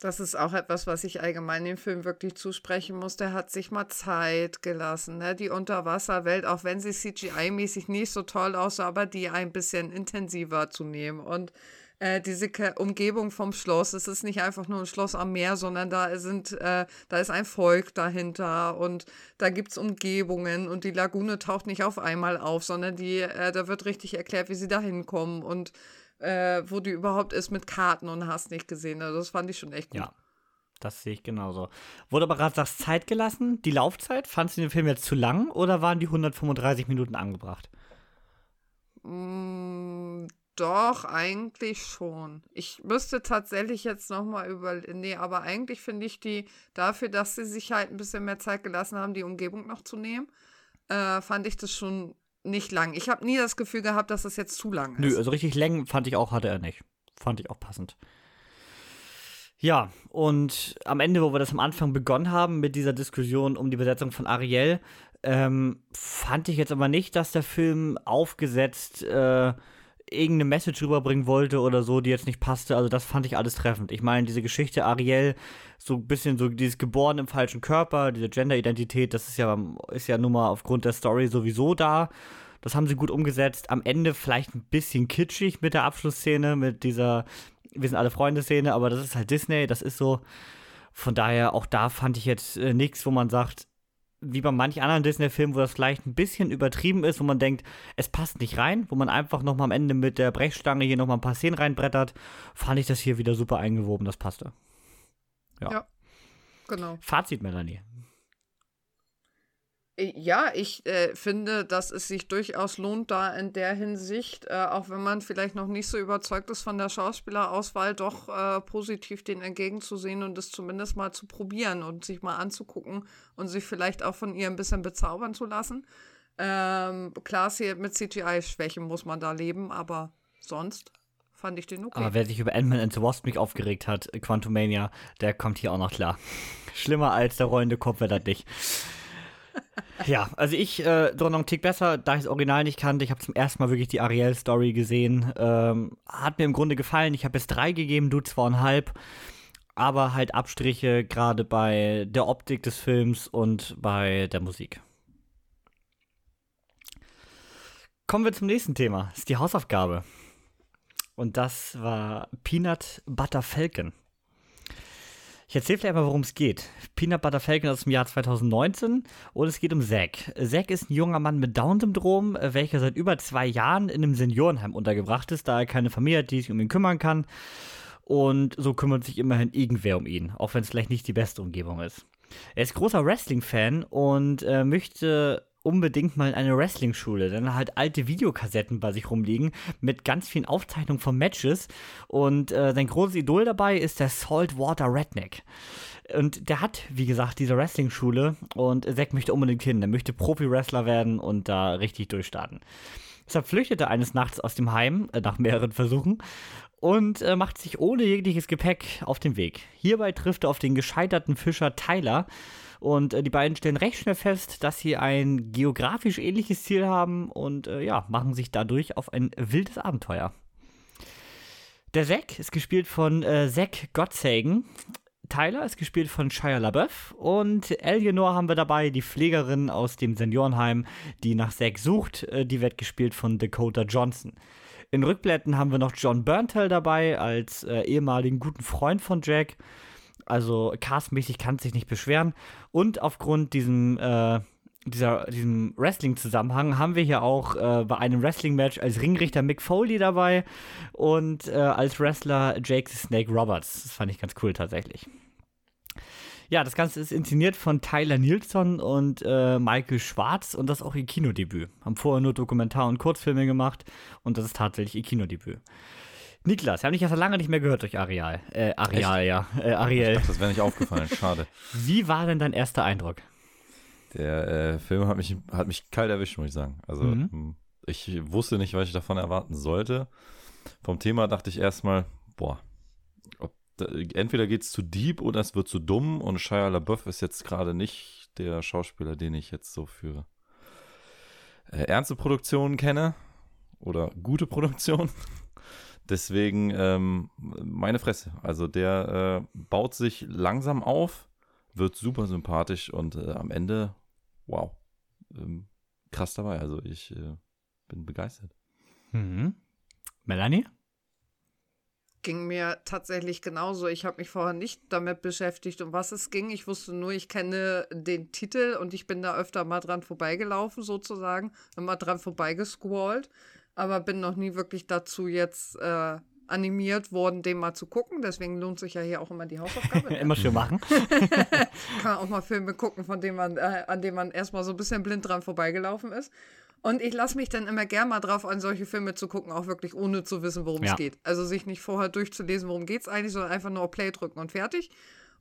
Das ist auch etwas, was ich allgemein dem Film wirklich zusprechen muss. Der hat sich mal Zeit gelassen. Ne? Die Unterwasserwelt, auch wenn sie CGI-mäßig nicht so toll aussah, aber die ein bisschen intensiver zu nehmen. Und äh, diese Ke Umgebung vom Schloss. Es ist nicht einfach nur ein Schloss am Meer, sondern da sind, äh, da ist ein Volk dahinter und da gibt es Umgebungen und die Lagune taucht nicht auf einmal auf, sondern die, äh, da wird richtig erklärt, wie sie da hinkommen und äh, wo die überhaupt ist mit Karten und hast nicht gesehen. Also das fand ich schon echt gut. Ja. Das sehe ich genauso. Wurde aber gerade sagst Zeit gelassen. Die Laufzeit, fandest du den Film jetzt zu lang oder waren die 135 Minuten angebracht? Mm, doch, eigentlich schon. Ich müsste tatsächlich jetzt nochmal über. Nee, aber eigentlich finde ich die, dafür, dass sie sich halt ein bisschen mehr Zeit gelassen haben, die Umgebung noch zu nehmen, äh, fand ich das schon nicht lang. Ich habe nie das Gefühl gehabt, dass das jetzt zu lang ist. Nö, also richtig Längen fand ich auch, hatte er nicht. Fand ich auch passend. Ja, und am Ende, wo wir das am Anfang begonnen haben mit dieser Diskussion um die Besetzung von Ariel, ähm, fand ich jetzt aber nicht, dass der Film aufgesetzt äh, irgendeine Message rüberbringen wollte oder so, die jetzt nicht passte. Also das fand ich alles treffend. Ich meine, diese Geschichte Ariel, so ein bisschen so dieses Geboren im falschen Körper, diese Gender-Identität, das ist ja, ist ja nun mal aufgrund der Story sowieso da. Das haben sie gut umgesetzt. Am Ende vielleicht ein bisschen kitschig mit der Abschlussszene, mit dieser Wir sind alle Freunde-Szene, aber das ist halt Disney, das ist so. Von daher, auch da fand ich jetzt äh, nichts, wo man sagt, wie bei manch anderen Disney-Filmen, wo das vielleicht ein bisschen übertrieben ist, wo man denkt, es passt nicht rein, wo man einfach nochmal am Ende mit der Brechstange hier nochmal ein paar Szenen reinbrettert, fand ich das hier wieder super eingewoben, das passte. Ja. ja genau. Fazit, Melanie. Äh, ja, ich äh, finde, dass es sich durchaus lohnt, da in der Hinsicht, äh, auch wenn man vielleicht noch nicht so überzeugt ist von der Schauspielerauswahl, doch äh, positiv den entgegenzusehen und es zumindest mal zu probieren und sich mal anzugucken und sich vielleicht auch von ihr ein bisschen bezaubern zu lassen. Ähm, klar, mit CGI-Schwächen muss man da leben, aber sonst fand ich den okay. Aber wer sich über Ant-Man and the Wasp nicht aufgeregt hat, Quantumania, der kommt hier auch noch klar. Schlimmer als der rollende Kopf wird das nicht ja, also ich äh, doch noch einen Tick besser, da ich das Original nicht kannte. Ich habe zum ersten Mal wirklich die Ariel-Story gesehen. Ähm, hat mir im Grunde gefallen. Ich habe es drei gegeben, du zweieinhalb. Aber halt Abstriche gerade bei der Optik des Films und bei der Musik. Kommen wir zum nächsten Thema. Das ist die Hausaufgabe. Und das war Peanut Butter Falcon. Ich erzähle vielleicht mal, worum es geht. Peanut Butter Falcon aus dem Jahr 2019 und es geht um Zack. Zack ist ein junger Mann mit Down-Syndrom, welcher seit über zwei Jahren in einem Seniorenheim untergebracht ist, da er keine Familie hat, die sich um ihn kümmern kann. Und so kümmert sich immerhin irgendwer um ihn, auch wenn es vielleicht nicht die beste Umgebung ist. Er ist großer Wrestling-Fan und äh, möchte unbedingt mal in eine Wrestling-Schule, dann halt alte Videokassetten bei sich rumliegen mit ganz vielen Aufzeichnungen von Matches und äh, sein großes Idol dabei ist der Saltwater Redneck. Und der hat, wie gesagt, diese Wrestling-Schule und Zack möchte unbedingt hin. Er möchte Profi-Wrestler werden und da richtig durchstarten. Deshalb flüchtet er eines Nachts aus dem Heim, äh, nach mehreren Versuchen, und äh, macht sich ohne jegliches Gepäck auf den Weg. Hierbei trifft er auf den gescheiterten Fischer Tyler, und äh, die beiden stellen recht schnell fest, dass sie ein geografisch ähnliches Ziel haben und äh, ja, machen sich dadurch auf ein wildes Abenteuer. Der Zack ist gespielt von äh, Zack Gottsagen. Tyler ist gespielt von Shia LaBeouf und Eleanor haben wir dabei, die Pflegerin aus dem Seniorenheim, die nach Zack sucht. Äh, die wird gespielt von Dakota Johnson. In Rückblättern haben wir noch John Burntel dabei als äh, ehemaligen guten Freund von Jack. Also castmäßig kann sich nicht beschweren. Und aufgrund diesem, äh, dieser, diesem Wrestling-Zusammenhang haben wir hier auch äh, bei einem Wrestling-Match als Ringrichter Mick Foley dabei und äh, als Wrestler Jake Snake Roberts. Das fand ich ganz cool tatsächlich. Ja, das Ganze ist inszeniert von Tyler Nielsen und äh, Michael Schwarz und das ist auch ihr Kinodebüt. Haben vorher nur Dokumentar- und Kurzfilme gemacht und das ist tatsächlich ihr Kinodebüt. Niklas, wir haben dich ja lange nicht mehr gehört durch Areal. Äh, Areal, ja. Äh, Ariel. Dachte, das wäre nicht aufgefallen, schade. Wie war denn dein erster Eindruck? Der äh, Film hat mich, hat mich kalt erwischt, muss ich sagen. Also, mhm. ich wusste nicht, was ich davon erwarten sollte. Vom Thema dachte ich erstmal, boah, entweder geht es zu deep oder es wird zu dumm und Shia LaBeouf ist jetzt gerade nicht der Schauspieler, den ich jetzt so für äh, ernste Produktionen kenne oder gute Produktionen. Deswegen ähm, meine Fresse. Also der äh, baut sich langsam auf, wird super sympathisch und äh, am Ende, wow, ähm, krass dabei. Also ich äh, bin begeistert. Mhm. Melanie? Ging mir tatsächlich genauso. Ich habe mich vorher nicht damit beschäftigt, um was es ging. Ich wusste nur, ich kenne den Titel und ich bin da öfter mal dran vorbeigelaufen, sozusagen, mal dran vorbeigescrollt, aber bin noch nie wirklich dazu jetzt äh, animiert worden, den mal zu gucken. Deswegen lohnt sich ja hier auch immer die Hausaufgabe. immer schön machen. Kann auch mal Filme gucken, von denen man, äh, an denen man erstmal so ein bisschen blind dran vorbeigelaufen ist. Und ich lasse mich dann immer gern mal drauf an, solche Filme zu gucken, auch wirklich ohne zu wissen, worum ja. es geht. Also sich nicht vorher durchzulesen, worum geht es eigentlich, sondern einfach nur auf Play drücken und fertig.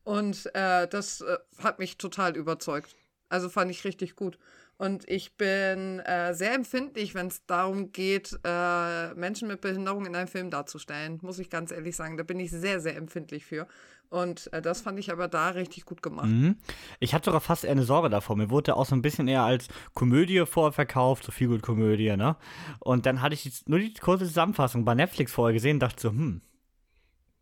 Und äh, das äh, hat mich total überzeugt. Also fand ich richtig gut. Und ich bin äh, sehr empfindlich, wenn es darum geht, äh, Menschen mit Behinderung in einem Film darzustellen. Muss ich ganz ehrlich sagen. Da bin ich sehr, sehr empfindlich für. Und äh, das fand ich aber da richtig gut gemacht. Mhm. Ich hatte sogar fast eher eine Sorge davor. Mir wurde auch so ein bisschen eher als Komödie vorverkauft, so viel gut Komödie, ne? Und dann hatte ich nur die kurze Zusammenfassung bei Netflix vorher gesehen und dachte so, hm,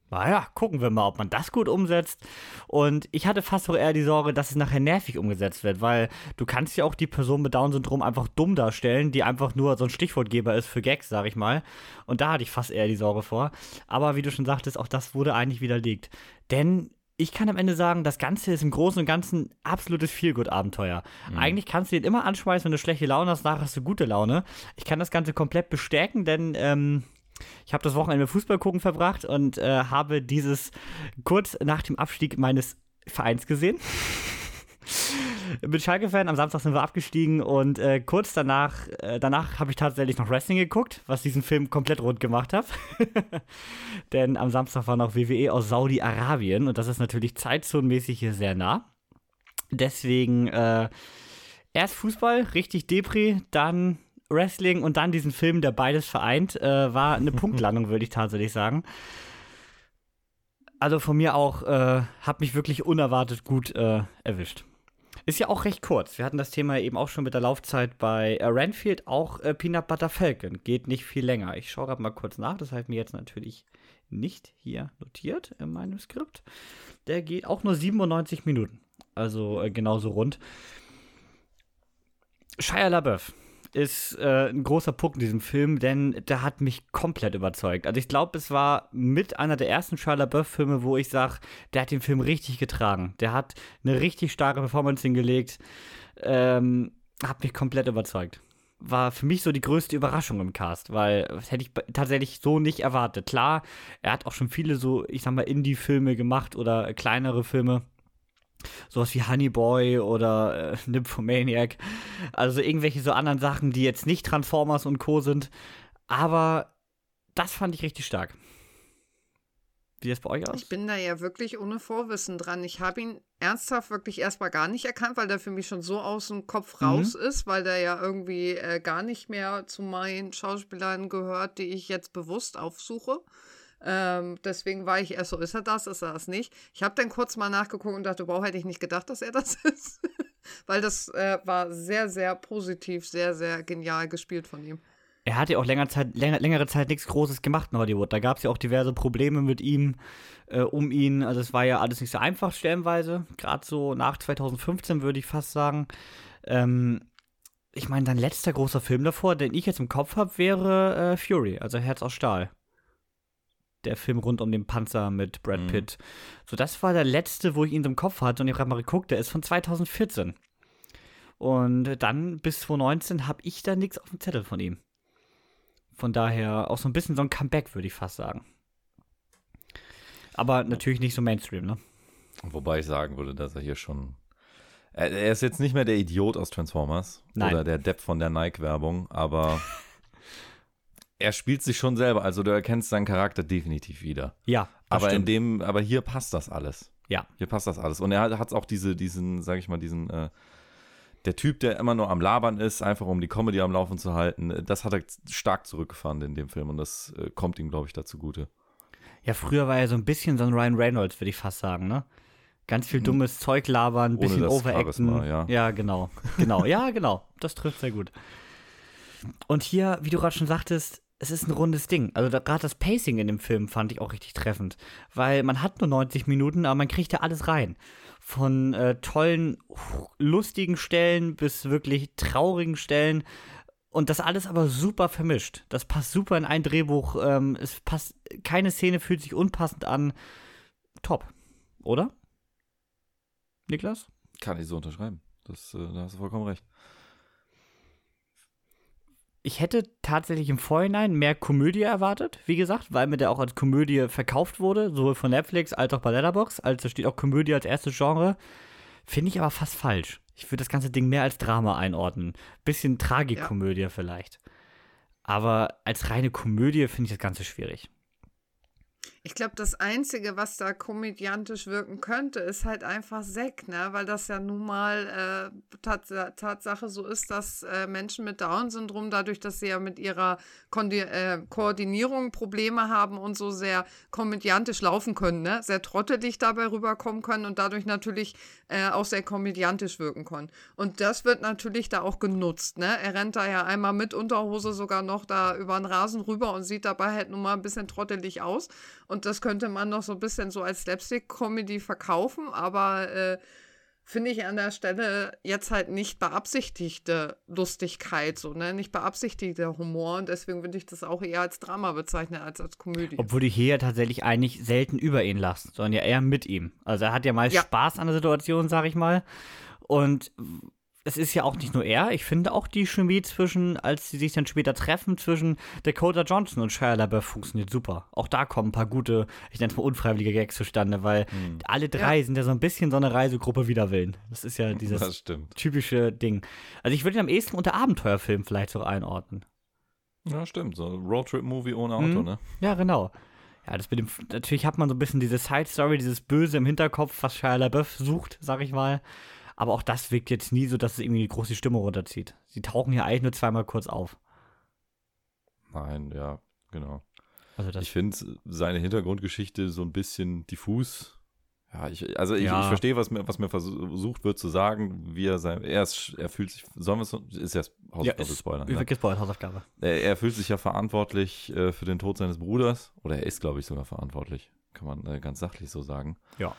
naja, gucken wir mal, ob man das gut umsetzt. Und ich hatte fast auch eher die Sorge, dass es nachher nervig umgesetzt wird, weil du kannst ja auch die Person mit Down-Syndrom einfach dumm darstellen, die einfach nur so ein Stichwortgeber ist für Gags, sag ich mal. Und da hatte ich fast eher die Sorge vor. Aber wie du schon sagtest, auch das wurde eigentlich widerlegt. Denn ich kann am Ende sagen, das Ganze ist im Großen und Ganzen absolutes Feelgood-Abenteuer. Mhm. Eigentlich kannst du ihn immer anschmeißen, wenn du schlechte Laune hast, nachher hast du gute Laune. Ich kann das Ganze komplett bestärken, denn ähm, ich habe das Wochenende mit Fußball gucken verbracht und äh, habe dieses kurz nach dem Abstieg meines Vereins gesehen. Bin Schalke-Fan, am Samstag sind wir abgestiegen und äh, kurz danach, äh, danach habe ich tatsächlich noch Wrestling geguckt, was diesen Film komplett rund gemacht hat. Denn am Samstag war noch WWE aus Saudi-Arabien und das ist natürlich zeitzonenmäßig hier sehr nah. Deswegen äh, erst Fußball, richtig Depri, dann Wrestling und dann diesen Film, der beides vereint, äh, war eine Punktlandung, würde ich tatsächlich sagen. Also von mir auch, äh, hat mich wirklich unerwartet gut äh, erwischt. Ist ja auch recht kurz. Wir hatten das Thema eben auch schon mit der Laufzeit bei äh, Renfield, auch äh, Peanut Butter Falcon. Geht nicht viel länger. Ich schaue gerade mal kurz nach. Das habe ich mir jetzt natürlich nicht hier notiert in meinem Skript. Der geht auch nur 97 Minuten. Also äh, genauso rund. Shia LaBeouf ist äh, ein großer Punkt in diesem Film, denn der hat mich komplett überzeugt. Also ich glaube, es war mit einer der ersten Shia LaBeouf-Filme, wo ich sage, der hat den Film richtig getragen. Der hat eine richtig starke Performance hingelegt. Ähm, hat mich komplett überzeugt. War für mich so die größte Überraschung im Cast, weil das hätte ich tatsächlich so nicht erwartet. Klar, er hat auch schon viele so, ich sag mal, Indie-Filme gemacht oder kleinere Filme sowas wie Honey Boy oder äh, Nymphomaniac. Also irgendwelche so anderen Sachen, die jetzt nicht Transformers und Co. sind. Aber das fand ich richtig stark. Wie ist es bei euch aus? Ich bin da ja wirklich ohne Vorwissen dran. Ich habe ihn ernsthaft wirklich erstmal gar nicht erkannt, weil der für mich schon so aus dem Kopf mhm. raus mhm. ist, weil der ja irgendwie äh, gar nicht mehr zu meinen Schauspielern gehört, die ich jetzt bewusst aufsuche. Ähm, deswegen war ich erst so, ist er das, ist er das nicht? Ich habe dann kurz mal nachgeguckt und dachte, wow, hätte ich nicht gedacht, dass er das ist. Weil das äh, war sehr, sehr positiv, sehr, sehr genial gespielt von ihm. Er hat ja auch länger Zeit, länger, längere Zeit nichts Großes gemacht in Hollywood. Da gab es ja auch diverse Probleme mit ihm, äh, um ihn. Also es war ja alles nicht so einfach stellenweise. Gerade so nach 2015 würde ich fast sagen. Ähm, ich meine, dein letzter großer Film davor, den ich jetzt im Kopf habe, wäre äh, Fury, also Herz aus Stahl der Film rund um den Panzer mit Brad mhm. Pitt. So, das war der letzte, wo ich ihn im Kopf hatte und ich habe mal geguckt, der ist von 2014. Und dann bis 2019 habe ich da nichts auf dem Zettel von ihm. Von daher auch so ein bisschen so ein Comeback, würde ich fast sagen. Aber natürlich nicht so Mainstream, ne? Wobei ich sagen würde, dass er hier schon. Er, er ist jetzt nicht mehr der Idiot aus Transformers Nein. oder der Depp von der Nike-Werbung, aber er spielt sich schon selber. Also du erkennst seinen Charakter definitiv wieder. Ja, das Aber in stimmt. dem, aber hier passt das alles. Ja. Hier passt das alles. Und er hat auch diese, diesen, sag ich mal, diesen, äh, der Typ, der immer nur am Labern ist, einfach um die Comedy am Laufen zu halten, das hat er stark zurückgefahren in dem Film und das äh, kommt ihm, glaube ich, dazu gute. Ja, früher war er so ein bisschen so ein Ryan Reynolds, würde ich fast sagen, ne? Ganz viel dummes Zeug labern, Mhm. Ohne bisschen das overacten. Charisma, ja. ja, genau. Genau, ja, genau. Das trifft sehr gut. Und hier, wie du gerade schon sagtest, es ist ein rundes Ding. Also da- gerade das Pacing in dem Film fand ich auch richtig treffend. Weil man hat nur 90 Minuten, aber man kriegt da alles rein. Von äh, tollen, lustigen Stellen bis wirklich traurigen Stellen. Und das alles aber super vermischt. Das passt super in ein Drehbuch. Ähm, es passt, keine Szene fühlt sich unpassend an. Top. Oder? Niklas? Kann ich so unterschreiben. Das, äh, da hast du vollkommen recht. Ich hätte tatsächlich im Vorhinein mehr Komödie erwartet, wie gesagt, weil mir der auch als Komödie verkauft wurde, sowohl von Netflix als auch bei Letterboxd. Also da steht auch Komödie als erstes Genre. Finde ich aber fast falsch. Ich würde das ganze Ding mehr als Drama einordnen. Bisschen Tragikomödie vielleicht. Aber als reine Komödie finde ich das Ganze schwierig. Ich glaube, das Einzige, was da komödiantisch wirken könnte, ist halt einfach Zack, ne? Weil das ja nun mal äh, Tats Tatsache so ist, dass äh, Menschen mit Down-Syndrom, dadurch, dass sie ja mit ihrer Kondi äh, Koordinierung Probleme haben und so sehr komödiantisch laufen können, ne? Sehr trottelig dabei rüberkommen können und dadurch natürlich äh, auch sehr komödiantisch wirken können. Und das wird natürlich da auch genutzt, ne? Er rennt da ja einmal mit Unterhose sogar noch da über den Rasen rüber und sieht dabei halt nun mal ein bisschen trottelig aus. Und das könnte man noch so ein bisschen so als Slapstick-Comedy verkaufen, aber äh, finde ich an der Stelle jetzt halt nicht beabsichtigte Lustigkeit, so, ne? Nicht beabsichtigter Humor und deswegen würde ich das auch eher als Drama bezeichnen als als Komödie. Obwohl du hier ja tatsächlich eigentlich selten über ihn lachst, sondern ja eher mit ihm. Also er hat ja meist Ja. Spaß an der Situation, sag ich mal. Und es ist ja auch nicht nur er, ich finde auch die Chemie zwischen, als sie sich dann später treffen, zwischen Dakota Johnson und Shia LaBeouf funktioniert super. Auch da kommen ein paar gute, ich nenne es mal unfreiwillige Gags zustande, weil alle drei sind ja so ein bisschen so eine Reisegruppe wider Willen. Das ist ja dieses typische Ding. Also ich würde ihn am ehesten unter Abenteuerfilm vielleicht so einordnen. Ja, stimmt. So ein Roadtrip-Movie ohne Auto, Mhm. ne? Ja, genau. Ja, das mit dem, natürlich hat man so ein bisschen diese Side-Story, dieses Böse im Hinterkopf, was Shia LaBeouf sucht, sag ich mal. Aber auch das wirkt jetzt nie so, dass es irgendwie die große Stimme runterzieht. Sie tauchen hier eigentlich nur zweimal kurz auf. Nein, ja, genau. Also das, Ich finde seine Hintergrundgeschichte so ein bisschen diffus. Ja, ich, also ich, Ja. ich verstehe, was mir, was mir versucht wird zu sagen, wie er sein, er ist, er fühlt sich, sollen wir es, ist ja ja, Hausaufgabe ist, spoilern. ja. Ne? Hausaufgabe. Er, er fühlt sich ja verantwortlich äh, für den Tod seines Bruders, oder er ist, glaube ich, sogar verantwortlich, kann man äh, ganz sachlich so sagen. Ja.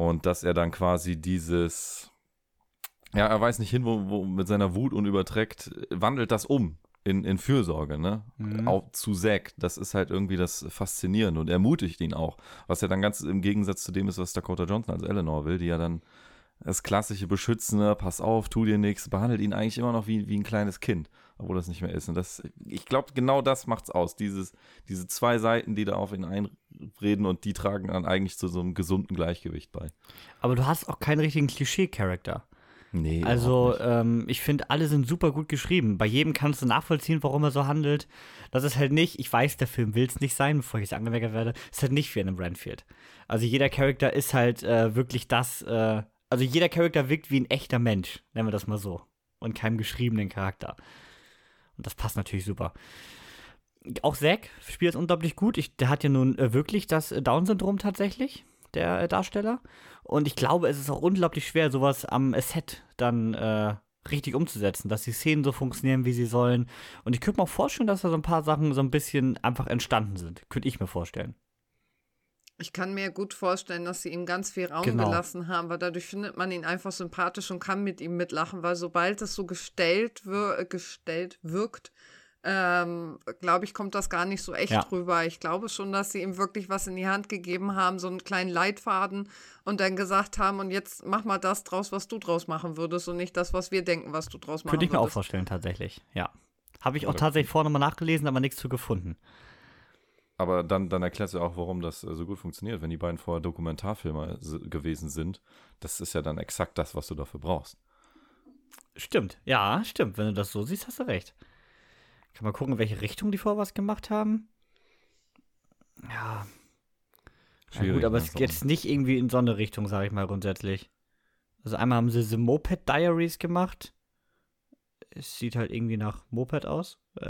Und dass er dann quasi dieses, ja, er weiß nicht hin, wo, wo mit seiner Wut und überträgt, wandelt das um in, in Fürsorge, ne? Mhm. Auch zu Zack. Das ist halt irgendwie das Faszinierende und ermutigt ihn auch. Was ja dann ganz im Gegensatz zu dem ist, was Dakota Johnson als Eleanor will, die ja dann das klassische Beschützende, pass auf, tu dir nichts, behandelt ihn eigentlich immer noch wie, wie ein kleines Kind, obwohl das nicht mehr ist. Und das, ich glaube, genau das macht's aus. Dieses, diese zwei Seiten, die da auf ihn einreden und die tragen dann eigentlich zu so einem gesunden Gleichgewicht bei. Aber du hast auch keinen richtigen Klischee-Charakter. Nee. Also, ähm, ich finde, alle sind super gut geschrieben. Bei jedem kannst du nachvollziehen, warum er so handelt. Das ist halt nicht, ich weiß, der Film will es nicht sein, bevor ich es angemerkt werde, ist halt nicht wie in einem Renfield. Also jeder Charakter ist halt äh, wirklich das, äh, also jeder Charakter wirkt wie ein echter Mensch, nennen wir das mal so. Und keinem geschriebenen Charakter. Und das passt natürlich super. Auch Zack spielt es unglaublich gut. Ich, der hat ja nun äh, wirklich das äh, Down-Syndrom tatsächlich, der äh, Darsteller. Und ich glaube, es ist auch unglaublich schwer, sowas am äh, Set dann äh, richtig umzusetzen, dass die Szenen so funktionieren, wie sie sollen. Und ich könnte mir auch vorstellen, dass da so ein paar Sachen so ein bisschen einfach entstanden sind. Könnte ich mir vorstellen. Ich kann mir gut vorstellen, dass sie ihm ganz viel Raum Genau. gelassen haben, weil dadurch findet man ihn einfach sympathisch und kann mit ihm mitlachen, weil sobald es so gestellt, wir gestellt wirkt, ähm, glaube ich, kommt das gar nicht so echt Ja. rüber. Ich glaube schon, dass sie ihm wirklich was in die Hand gegeben haben, so einen kleinen Leitfaden und dann gesagt haben, und jetzt mach mal das draus, was du draus machen würdest und nicht das, was wir denken, was du draus machen Könnte ich mir auch würdest. vorstellen, tatsächlich. Ja. Habe ich auch tatsächlich vorher nochmal nachgelesen, aber nichts zu gefunden. Aber dann, dann erklärst du auch, warum das äh, so gut funktioniert, wenn die beiden vorher Dokumentarfilmer gewesen sind. Das ist ja dann exakt das, was du dafür brauchst. Stimmt, ja, stimmt. Wenn du das so siehst, hast du recht. Kann mal gucken, in welche Richtung die vorher was gemacht haben. Ja. Ja, gut, aber ne? es ist jetzt nicht irgendwie in so eine Richtung, sage ich mal grundsätzlich. Also einmal haben sie The Moped Diaries gemacht. Es sieht halt irgendwie nach Moped aus.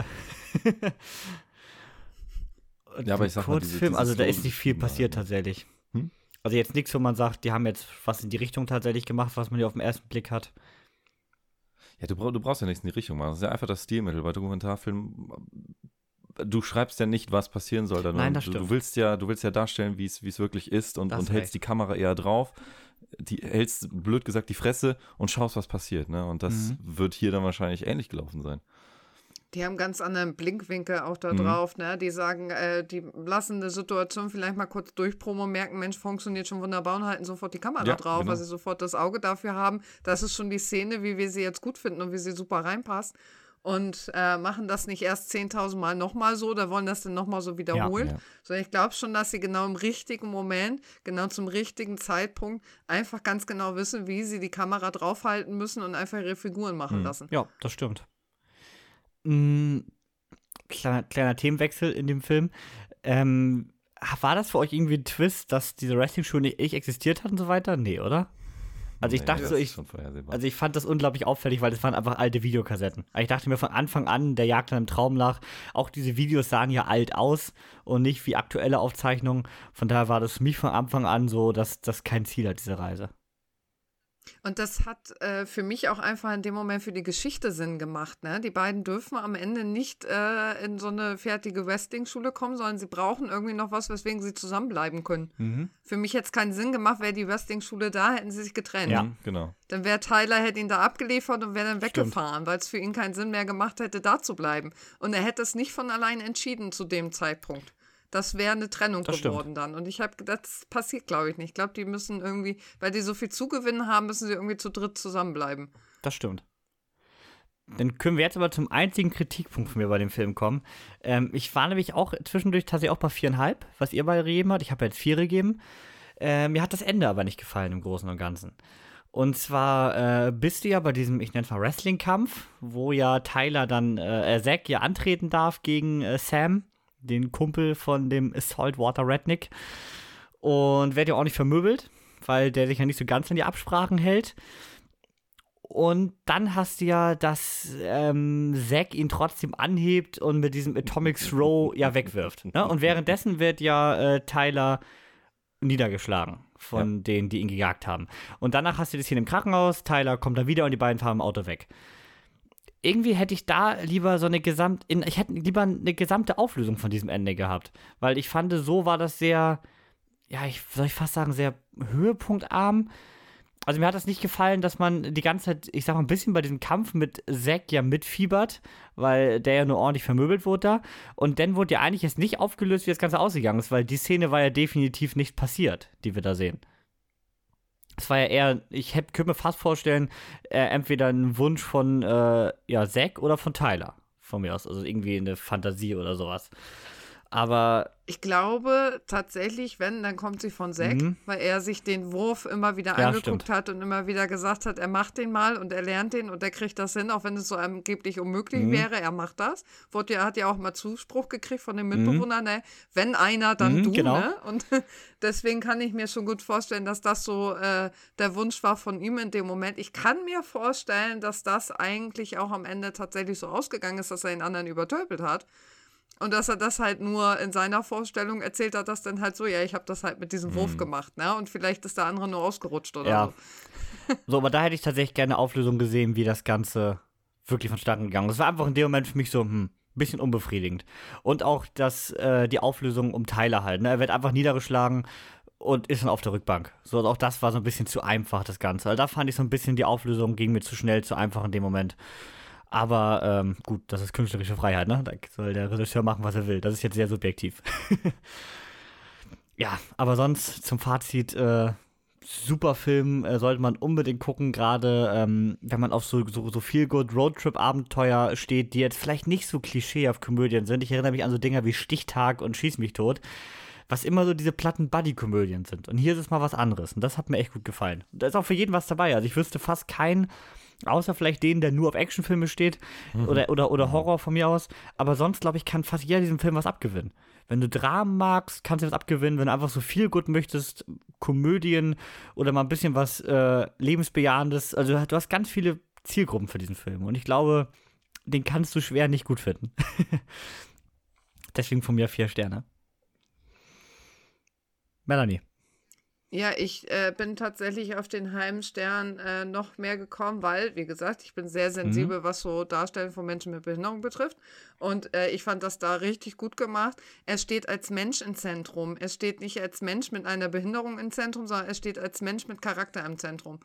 Und Ja, aber ich sag mal, diese- Kurzfilm, also da ist nicht viel passiert ne? tatsächlich. Hm? Also jetzt nichts, wo man sagt, die haben jetzt was in die Richtung tatsächlich gemacht, was man ja auf den ersten Blick hat. Ja, du, brauch, du brauchst ja nichts in die Richtung machen. Das ist ja einfach das Stilmittel. Bei Dokumentarfilmen, du schreibst ja nicht, was passieren soll. Dann. Nein, das du, du stimmt. willst ja, du willst ja darstellen, wie es wirklich ist und, und du hältst recht. die Kamera eher drauf. Die hältst, blöd gesagt, die Fresse und schaust, was passiert. Ne? Und das Mhm. wird hier dann wahrscheinlich ähnlich gelaufen sein. Die haben ganz anderen Blinkwinkel auch da Mhm. drauf, ne? Die sagen, äh, die lassen eine Situation vielleicht mal kurz durchpromo, merken, Mensch, funktioniert schon wunderbar und halten sofort die Kamera Ja, drauf, genau. weil sie sofort das Auge dafür haben. Das ist schon die Szene, wie wir sie jetzt gut finden und wie sie super reinpasst. Und äh, machen das nicht erst 10.000 Mal nochmal so, da wollen das dann nochmal so wiederholen. Ja. Sondern ich glaube schon, dass sie genau im richtigen Moment, genau zum richtigen Zeitpunkt einfach ganz genau wissen, wie sie die Kamera draufhalten müssen und einfach ihre Figuren machen Mhm. lassen. Ja, das stimmt. Mm, kleiner, kleiner Themenwechsel in dem Film. Ähm, war das für euch irgendwie ein Twist, dass diese Wrestling-Schule nicht existiert hat und so weiter? Nee, oder? Also ich Nee, dachte so, ich, also ich fand das unglaublich auffällig, weil das waren einfach alte Videokassetten. Also Ich dachte mir von Anfang an, der jagt dann im Traum nach, auch diese Videos sahen ja alt aus und nicht wie aktuelle Aufzeichnungen. Von daher war das für mich von Anfang an so, dass das kein Ziel hat, diese Reise. Und das hat äh, für mich auch einfach in dem Moment für die Geschichte Sinn gemacht. Ne? Die beiden dürfen am Ende nicht äh, in so eine fertige Wrestling-Schule kommen, sondern sie brauchen irgendwie noch was, weswegen sie zusammenbleiben können. Für mich hätte es keinen Sinn gemacht, wäre die Wrestling-Schule da, hätten sie sich getrennt. Ja. Mhm, genau. Dann wäre Tyler, hätte ihn da abgeliefert und wäre dann weggefahren, weil es für ihn keinen Sinn mehr gemacht hätte, da zu bleiben. Und er hätte es nicht von allein entschieden zu dem Zeitpunkt. Das wäre eine Trennung Das stimmt. geworden dann. Und ich habe das passiert, glaube ich, nicht. Ich glaube, die müssen irgendwie, weil die so viel Zugewinn haben, müssen sie irgendwie zu dritt zusammenbleiben. Das stimmt. Dann können wir jetzt aber zum einzigen Kritikpunkt von mir bei dem Film kommen. Ähm, ich war nämlich auch zwischendurch tatsächlich auch bei viereinhalb, was ihr beide gegeben habt. Ich habe jetzt vier gegeben. Äh, mir hat das Ende aber nicht gefallen im Großen und Ganzen. Und zwar äh, bist du ja bei diesem, ich nenne es mal Wrestling-Kampf, wo ja Tyler dann, äh, Zack ja antreten darf gegen äh, Sam, den Kumpel von dem Saltwater Redneck. Und wird ja auch nicht vermöbelt, weil der sich ja nicht so ganz an die Absprachen hält. Und dann hast du ja, dass ähm, Zack ihn trotzdem anhebt und mit diesem Atomic Throw ja wegwirft. Ne? Und währenddessen wird ja äh, Tyler niedergeschlagen von denen, die ihn gejagt haben. Und danach hast du das hier im Krankenhaus, Tyler kommt dann wieder und die beiden fahren im Auto weg. Irgendwie hätte ich da lieber so eine gesamt, in, ich hätte lieber eine gesamte Auflösung von diesem Ende gehabt, weil ich fand, so war das sehr, ja, ich soll ich fast sagen, sehr höhepunktarm. Also mir hat das nicht gefallen, dass man die ganze Zeit, ich sag mal, ein bisschen bei diesem Kampf mit Zack ja mitfiebert, weil der ja nur ordentlich vermöbelt wurde da. Und dann wurde ja eigentlich jetzt nicht aufgelöst, wie das Ganze ausgegangen ist, weil die Szene war ja definitiv nicht passiert, die wir da sehen. Es war ja eher, ich hätt, könnte mir fast vorstellen, äh, entweder ein Wunsch von äh, ja, Zack oder von Tyler, von mir aus. Also irgendwie eine Fantasie oder sowas. Aber Ich glaube tatsächlich, wenn, dann kommt sie von Zack, Mhm. weil er sich den Wurf immer wieder Ja, angeguckt stimmt. hat und immer wieder gesagt hat, er macht den mal und er lernt den und er kriegt das hin, auch wenn es so angeblich unmöglich Mhm. wäre. Er macht das. Wurde, ja- hat ja auch mal Zuspruch gekriegt von den Mitbewohnern, ne? wenn einer, dann Mhm, du. genau. Ne? Und deswegen kann ich mir schon gut vorstellen, dass das so äh, der Wunsch war von ihm in dem Moment. Ich kann mir vorstellen, dass das eigentlich auch am Ende tatsächlich so ausgegangen ist, dass er den anderen übertöpelt hat. Und dass er das halt nur in seiner Vorstellung erzählt hat, das dann halt so, ja, ich habe das halt mit diesem Wurf gemacht, ne? Und vielleicht ist der andere nur ausgerutscht oder Ja. so. So, aber da hätte ich tatsächlich gerne eine Auflösung gesehen, wie das Ganze wirklich vonstatten gegangen ist. Das war einfach in dem Moment für mich so, hm, ein bisschen unbefriedigend. Und auch das, äh, die Auflösung um Tyler halt. Ne? Er wird einfach niedergeschlagen und ist dann auf der Rückbank. So, und auch das war so ein bisschen zu einfach, das Ganze. Also da fand ich so ein bisschen, die Auflösung ging mir zu schnell, zu einfach in dem Moment. Aber ähm, gut, das ist künstlerische Freiheit, ne? Da soll der Regisseur machen, was er will. Das ist jetzt sehr subjektiv. ja, aber sonst zum Fazit, äh, super Film, äh, sollte man unbedingt gucken, gerade ähm, wenn man auf so, so, so viel Good Roadtrip-Abenteuer steht, die jetzt vielleicht nicht so klischee auf Komödien sind. Ich erinnere mich an so Dinger wie Stichtag und Schieß mich tot, was immer so diese platten Buddy-Komödien sind. Und hier ist es mal was anderes. Und das hat mir echt gut gefallen. Und da ist auch für jeden was dabei. Also ich wüsste fast keinen, außer vielleicht den, der nur auf Actionfilme steht mhm. oder, oder, oder Horror von mir aus. Aber sonst, glaube ich, kann fast jeder diesem Film was abgewinnen. Wenn du Dramen magst, kannst du was abgewinnen. Wenn du einfach so viel gut möchtest, Komödien oder mal ein bisschen was äh, Lebensbejahendes. Also du hast ganz viele Zielgruppen für diesen Film. Und ich glaube, den kannst du schwer nicht gut finden. Deswegen von mir vier Sterne. Melanie. Ja, ich äh, bin tatsächlich auf den Heimstern äh, noch mehr gekommen, weil, wie gesagt, ich bin sehr sensibel, mhm. was so Darstellen von Menschen mit Behinderung betrifft. Und äh, ich fand das da richtig gut gemacht. Er steht als Mensch im Zentrum. Er steht nicht als Mensch mit einer Behinderung im Zentrum, sondern er steht als Mensch mit Charakter im Zentrum.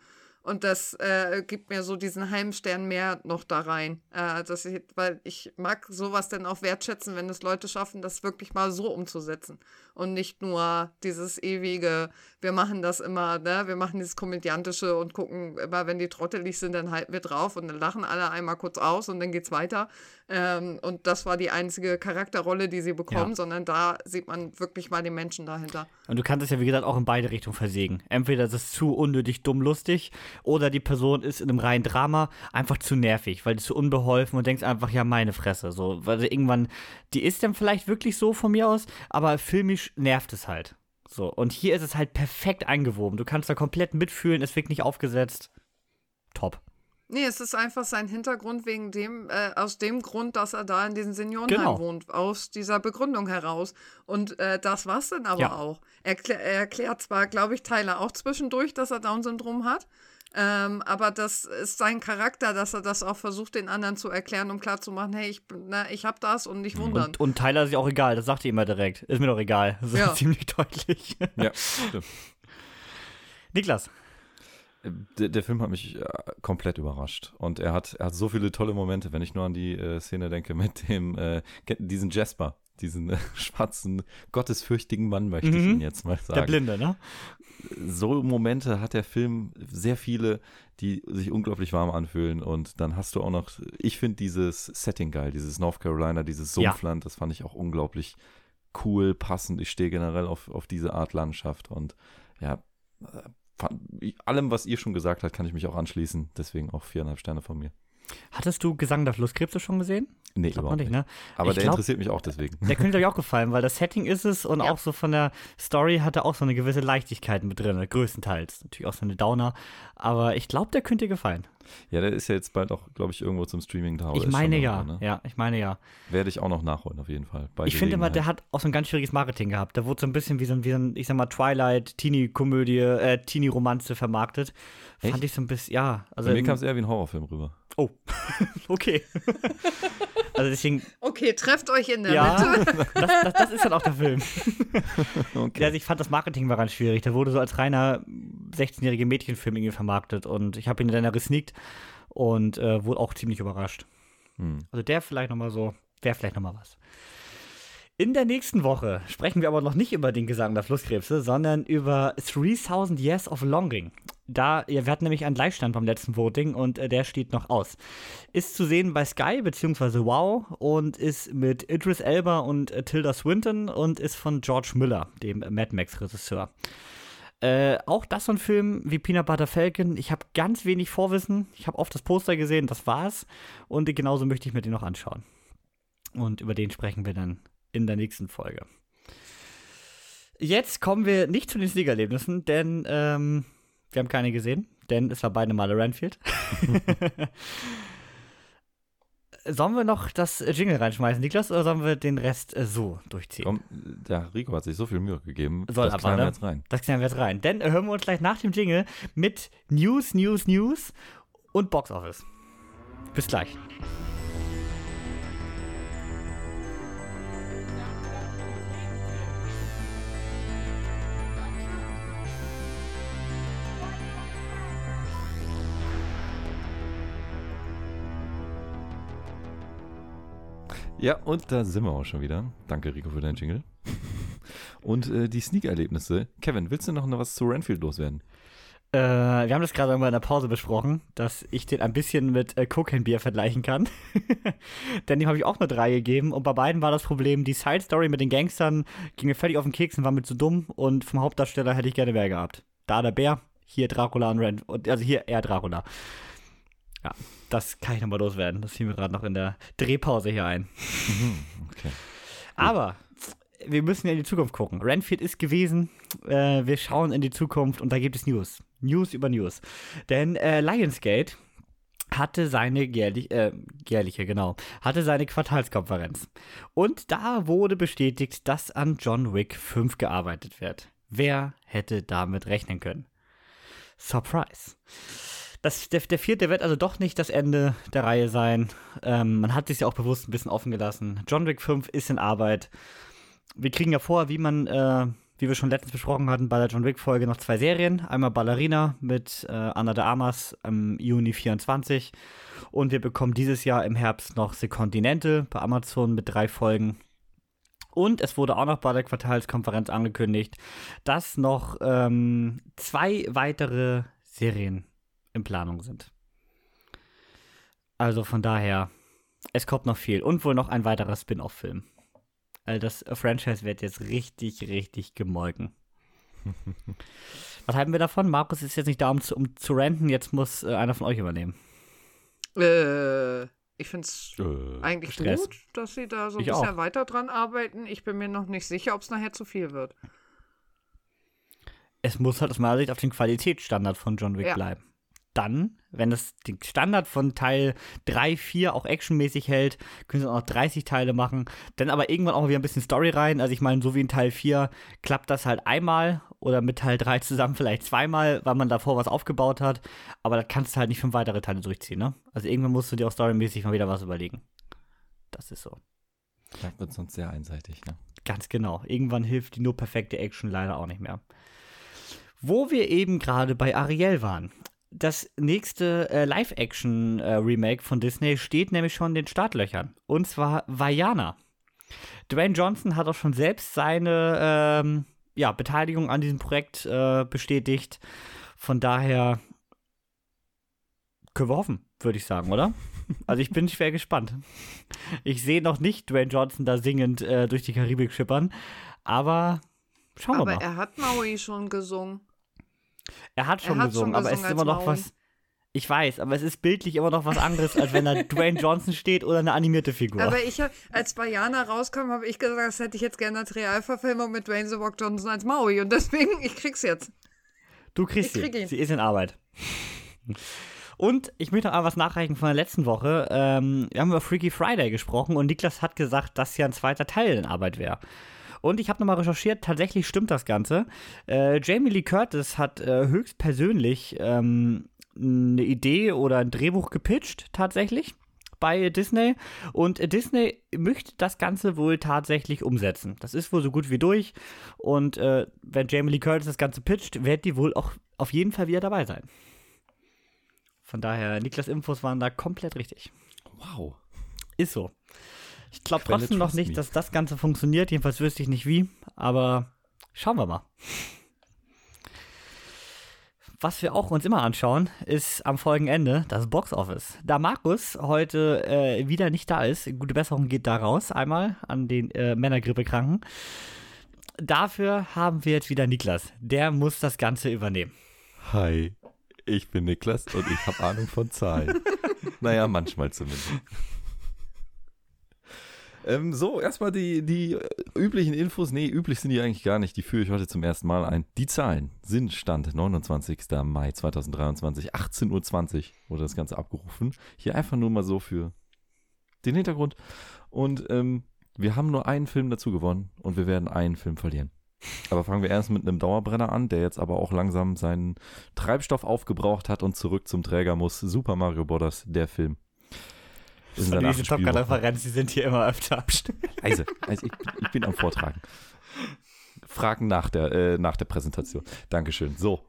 Und das äh, gibt mir so diesen Heimstern mehr noch da rein. Äh, dass ich, weil ich mag sowas dann auch wertschätzen, wenn es Leute schaffen, das wirklich mal so umzusetzen. Und nicht nur dieses ewige, wir machen das immer, ne, wir machen dieses Komödiantische und gucken immer, wenn die trottelig sind, dann halten wir drauf und dann lachen alle einmal kurz aus und dann geht's weiter. Ähm, und das war die einzige Charakterrolle, die sie bekommen, ja. sondern da sieht man wirklich mal den Menschen dahinter. Und du kannst es ja, wie gesagt, auch in beide Richtungen versägen. Entweder es ist zu unnötig dumm lustig oder die Person ist in einem reinen Drama einfach zu nervig, weil du zu unbeholfen und denkst einfach, ja, meine Fresse. So, weil irgendwann, die ist dann vielleicht wirklich so von mir aus, aber filmisch nervt es halt. So, und hier ist es halt perfekt eingewoben. Du kannst da komplett mitfühlen, es wird nicht aufgesetzt. Top. Nee, es ist einfach sein Hintergrund wegen dem, äh, aus dem Grund, dass er da in diesem Seniorenheim genau. wohnt, aus dieser Begründung heraus. Und äh, das war's dann aber ja. auch. Er, er erklärt zwar, glaube ich, Tyler auch zwischendurch, dass er Down-Syndrom hat, ähm, aber das ist sein Charakter, dass er das auch versucht, den anderen zu erklären, um klarzumachen, hey, ich, na, ich hab das und nicht wundern. Und, und Tyler ist ja auch egal, das sagt er immer direkt. Ist mir doch egal. Das ist ja. ziemlich deutlich. Ja, stimmt. Niklas. Der, der, Film hat mich äh, komplett überrascht. Und er hat, er hat so viele tolle Momente, wenn ich nur an die äh, Szene denke mit dem, äh, diesen Jasper, diesen äh, schwarzen, gottesfürchtigen Mann, möchte mhm. ich ihn jetzt mal sagen. Der Blinde, ne? So Momente hat der Film sehr viele, die sich unglaublich warm anfühlen. Und dann hast du auch noch, ich finde dieses Setting geil, dieses North Carolina, dieses Sumpfland, ja. das fand ich auch unglaublich cool, passend. Ich stehe generell auf, auf diese Art Landschaft und ja, allem, was ihr schon gesagt habt, kann ich mich auch anschließen. Deswegen auch viereinhalb Sterne von mir. Hattest du Gesang der Flusskrebse schon gesehen? Nee, überhaupt nicht. Ne? Aber ich der glaub, interessiert mich auch deswegen. Der könnte euch auch gefallen, weil das Setting ist es und ja. auch so von der Story hat er auch so eine gewisse Leichtigkeit mit drin, größtenteils. Natürlich auch so eine Downer, aber ich glaube, der könnte dir gefallen. Ja, der ist ja jetzt bald auch, glaube ich, irgendwo zum Streaming da. Ich meine ja, irgendwo, ne? ja, ich meine ja. Werde ich auch noch nachholen, auf jeden Fall. ich finde immer, der hat auch so ein ganz schwieriges Marketing gehabt. Der wurde so ein bisschen wie so ein, wie so ein ich sag mal, Twilight, Teenie-Komödie, äh, Teenie-Romanze vermarktet. Echt? Fand ich so ein bisschen, ja. Also Bei mir kam es eher wie ein Horrorfilm rüber. Oh, okay. also deswegen. Okay, trefft euch in der ja, Mitte. das, das, das ist dann auch der Film. okay. Also ich fand das Marketing war ganz schwierig. Der wurde so als reiner 16-jährige Mädchenfilm irgendwie vermarktet und ich habe ihn dann gesneakt und äh, wurde auch ziemlich überrascht. Hm. Also der vielleicht nochmal so, wäre vielleicht nochmal was. In der nächsten Woche sprechen wir aber noch nicht über den Gesang der Flusskrebse, sondern über 3000 Years of Longing. Da, ja, wir hatten nämlich einen Gleichstand beim letzten Voting und äh, der steht noch aus. Ist zu sehen bei Sky bzw. Wow und ist mit Idris Elba und äh, Tilda Swinton und ist von George Miller, dem Mad Max-Regisseur. Äh, auch das so ein Film wie Peanut Butter Falcon. Ich habe ganz wenig Vorwissen. Ich habe oft das Poster gesehen, das war's. Und genauso möchte ich mir den noch anschauen. Und über den sprechen wir dann in der nächsten Folge. Jetzt kommen wir nicht zu den Sneakerlebnissen, denn ähm, wir haben keine gesehen, denn es war beide Male Renfield. sollen wir noch das Jingle reinschmeißen, Niklas, oder sollen wir den Rest äh, so durchziehen? Komm, der Rico hat sich so viel Mühe gegeben. Soll das knallen wir jetzt rein. Das knallen wir jetzt rein. Denn hören wir uns gleich nach dem Jingle mit News, News, News und Box Office. Bis gleich. Ja, und da sind wir auch schon wieder. Danke, Rico, für deinen Jingle. Und äh, die Sneak-Erlebnisse. Kevin, willst du noch was zu Renfield loswerden? Äh, wir haben das gerade irgendwann in der Pause besprochen, dass ich den ein bisschen mit äh, Cocaine Beer vergleichen kann. Denn dem habe ich auch eine 3 gegeben. Und bei beiden war das Problem, die Side Story mit den Gangstern ging mir völlig auf den Keks und war mir zu dumm. Und vom Hauptdarsteller hätte ich gerne mehr gehabt. Da der Bär, hier Dracula und Rand. Also hier eher Dracula. Ja, das kann ich nochmal loswerden. Das fiel mir gerade noch in der Drehpause hier ein. Mhm, okay. Aber wir müssen ja in die Zukunft gucken. Renfield ist gewesen. Äh, wir schauen in die Zukunft und da gibt es News. News über News. Denn äh, Lionsgate hatte seine jährlich, äh, jährliche, genau, hatte seine Quartalskonferenz. Und da wurde bestätigt, dass an John Wick 5 gearbeitet wird. Wer hätte damit rechnen können? Surprise. Das, der, der vierte wird also doch nicht das Ende der Reihe sein. Ähm, man hat sich ja auch bewusst ein bisschen offen gelassen. John Wick 5 ist in Arbeit. Wir kriegen ja vor, wie man, äh, wie wir schon letztens besprochen hatten, bei der John Wick-Folge noch zwei Serien. Einmal Ballerina mit äh, Anna de Armas im Juni 24. Und wir bekommen dieses Jahr im Herbst noch The Continente bei Amazon mit drei Folgen. Und es wurde auch noch bei der Quartalskonferenz angekündigt, dass noch ähm, zwei weitere Serien in Planung sind. Also von daher, es kommt noch viel. Und wohl noch ein weiterer Spin-off-Film. Also das Franchise wird jetzt richtig, richtig gemolken. Was halten wir davon? Markus ist jetzt nicht da, um zu, um zu ranten. Jetzt muss äh, einer von euch übernehmen. Äh, ich finde es Äh, eigentlich Stress. gut, dass sie da so ein Ich bisschen auch. weiter dran arbeiten. Ich bin mir noch nicht sicher, ob es nachher zu viel wird. Es muss halt aus meiner Sicht auf den Qualitätsstandard von John Wick Ja. bleiben. Dann, wenn es den Standard von Teil 3, 4 auch actionmäßig hält, können sie auch noch 30 Teile machen. Dann aber irgendwann auch wieder ein bisschen Story rein. Also ich meine, so wie in Teil 4 klappt das halt einmal oder mit Teil 3 zusammen vielleicht zweimal, weil man davor was aufgebaut hat. Aber das kannst du halt nicht fünf weitere Teile durchziehen, ne? Also irgendwann musst du dir auch storymäßig mal wieder was überlegen. Das ist so. das wird sonst sehr einseitig, ne? Ganz genau. Irgendwann hilft die nur perfekte Action leider auch nicht mehr. Wo wir eben gerade bei Ariel waren. Das nächste äh, Live-Action-Remake von Disney steht nämlich schon in den Startlöchern. Und zwar Vajana. Dwayne Johnson hat auch schon selbst seine ähm, ja, Beteiligung an diesem Projekt äh, bestätigt. Von daher können wir hoffen, würde ich sagen, oder? Also ich bin schwer gespannt. Ich sehe noch nicht Dwayne Johnson da singend äh, durch die Karibik schippern, aber schauen Aber wir mal. er hat Maui schon gesungen. Er hat schon hat gesungen, schon aber es ist immer noch was. Ich weiß, aber es ist bildlich immer noch was anderes, als wenn da Dwayne Johnson steht oder eine animierte Figur. Aber ich hab, als Bayana rauskam, habe ich gesagt, das hätte ich jetzt gerne als Realverfilmung mit Dwayne The Rock Johnson als Maui. Und deswegen, ich krieg's jetzt. Du kriegst Ich sie. krieg. Sie ist in Arbeit. Und ich möchte noch was nachreichen von der letzten Woche. Ähm, wir haben über Freaky Friday gesprochen und Niklas hat gesagt, dass ja ein zweiter Teil in Arbeit wäre. Und ich habe nochmal recherchiert, tatsächlich stimmt das Ganze. Äh, Jamie Lee Curtis hat äh, höchstpersönlich ähm, eine Idee oder ein Drehbuch gepitcht, tatsächlich bei Disney. Und Disney möchte das Ganze wohl tatsächlich umsetzen. Das ist wohl so gut wie durch. Und äh, wenn Jamie Lee Curtis das Ganze pitcht, wird die wohl auch auf jeden Fall wieder dabei sein. Von daher, Niklas Infos waren da komplett richtig. Wow. Ist so. Ich glaube trotzdem noch nicht, dass das Ganze funktioniert. Jedenfalls wüsste ich nicht wie. Aber schauen wir mal. Was wir auch uns immer anschauen, ist am Folgenende das Box Office. Da Markus heute äh, wieder nicht da ist, gute Besserung geht da raus, einmal an den äh, Männergrippekranken. Dafür haben wir jetzt wieder Niklas. Der muss das Ganze übernehmen. Hi, ich bin Niklas und ich habe Ahnung von Zahlen. naja, manchmal zumindest. Ähm, so, erstmal die, die äh, üblichen Infos. Nee, üblich sind die eigentlich gar nicht. Die führe ich heute zum ersten Mal ein. Die Zahlen sind Stand 29. Mai 2023, 18.20 Uhr wurde das Ganze abgerufen. Hier einfach nur mal so für den Hintergrund. Und ähm, wir haben nur einen Film dazu gewonnen und wir werden einen Film verlieren. Aber fangen wir erst mit einem Dauerbrenner an, der jetzt aber auch langsam seinen Treibstoff aufgebraucht hat und zurück zum Träger muss. Super Mario Bros., der Film. Ist in seiner diese Top. Gun-Referenz, die sind hier immer öfter. Leise, also ich, ich bin am Vortragen. Fragen nach der, äh, nach der Präsentation. Dankeschön. So,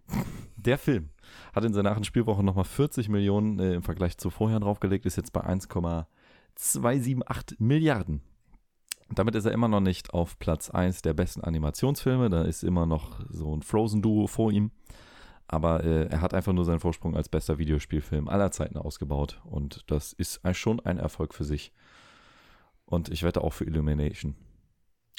der Film hat in seiner achten Spielwoche nochmal 40 Millionen äh, im Vergleich zu vorher draufgelegt, ist jetzt bei 278 Milliarden. Damit ist er immer noch nicht auf Platz 1 der besten Animationsfilme. Da ist immer noch so ein Frozen-Duo vor ihm. Aber äh, er hat einfach nur seinen Vorsprung als bester Videospielfilm aller Zeiten ausgebaut. Und das ist schon ein Erfolg für sich. Und ich wette auch für Illumination.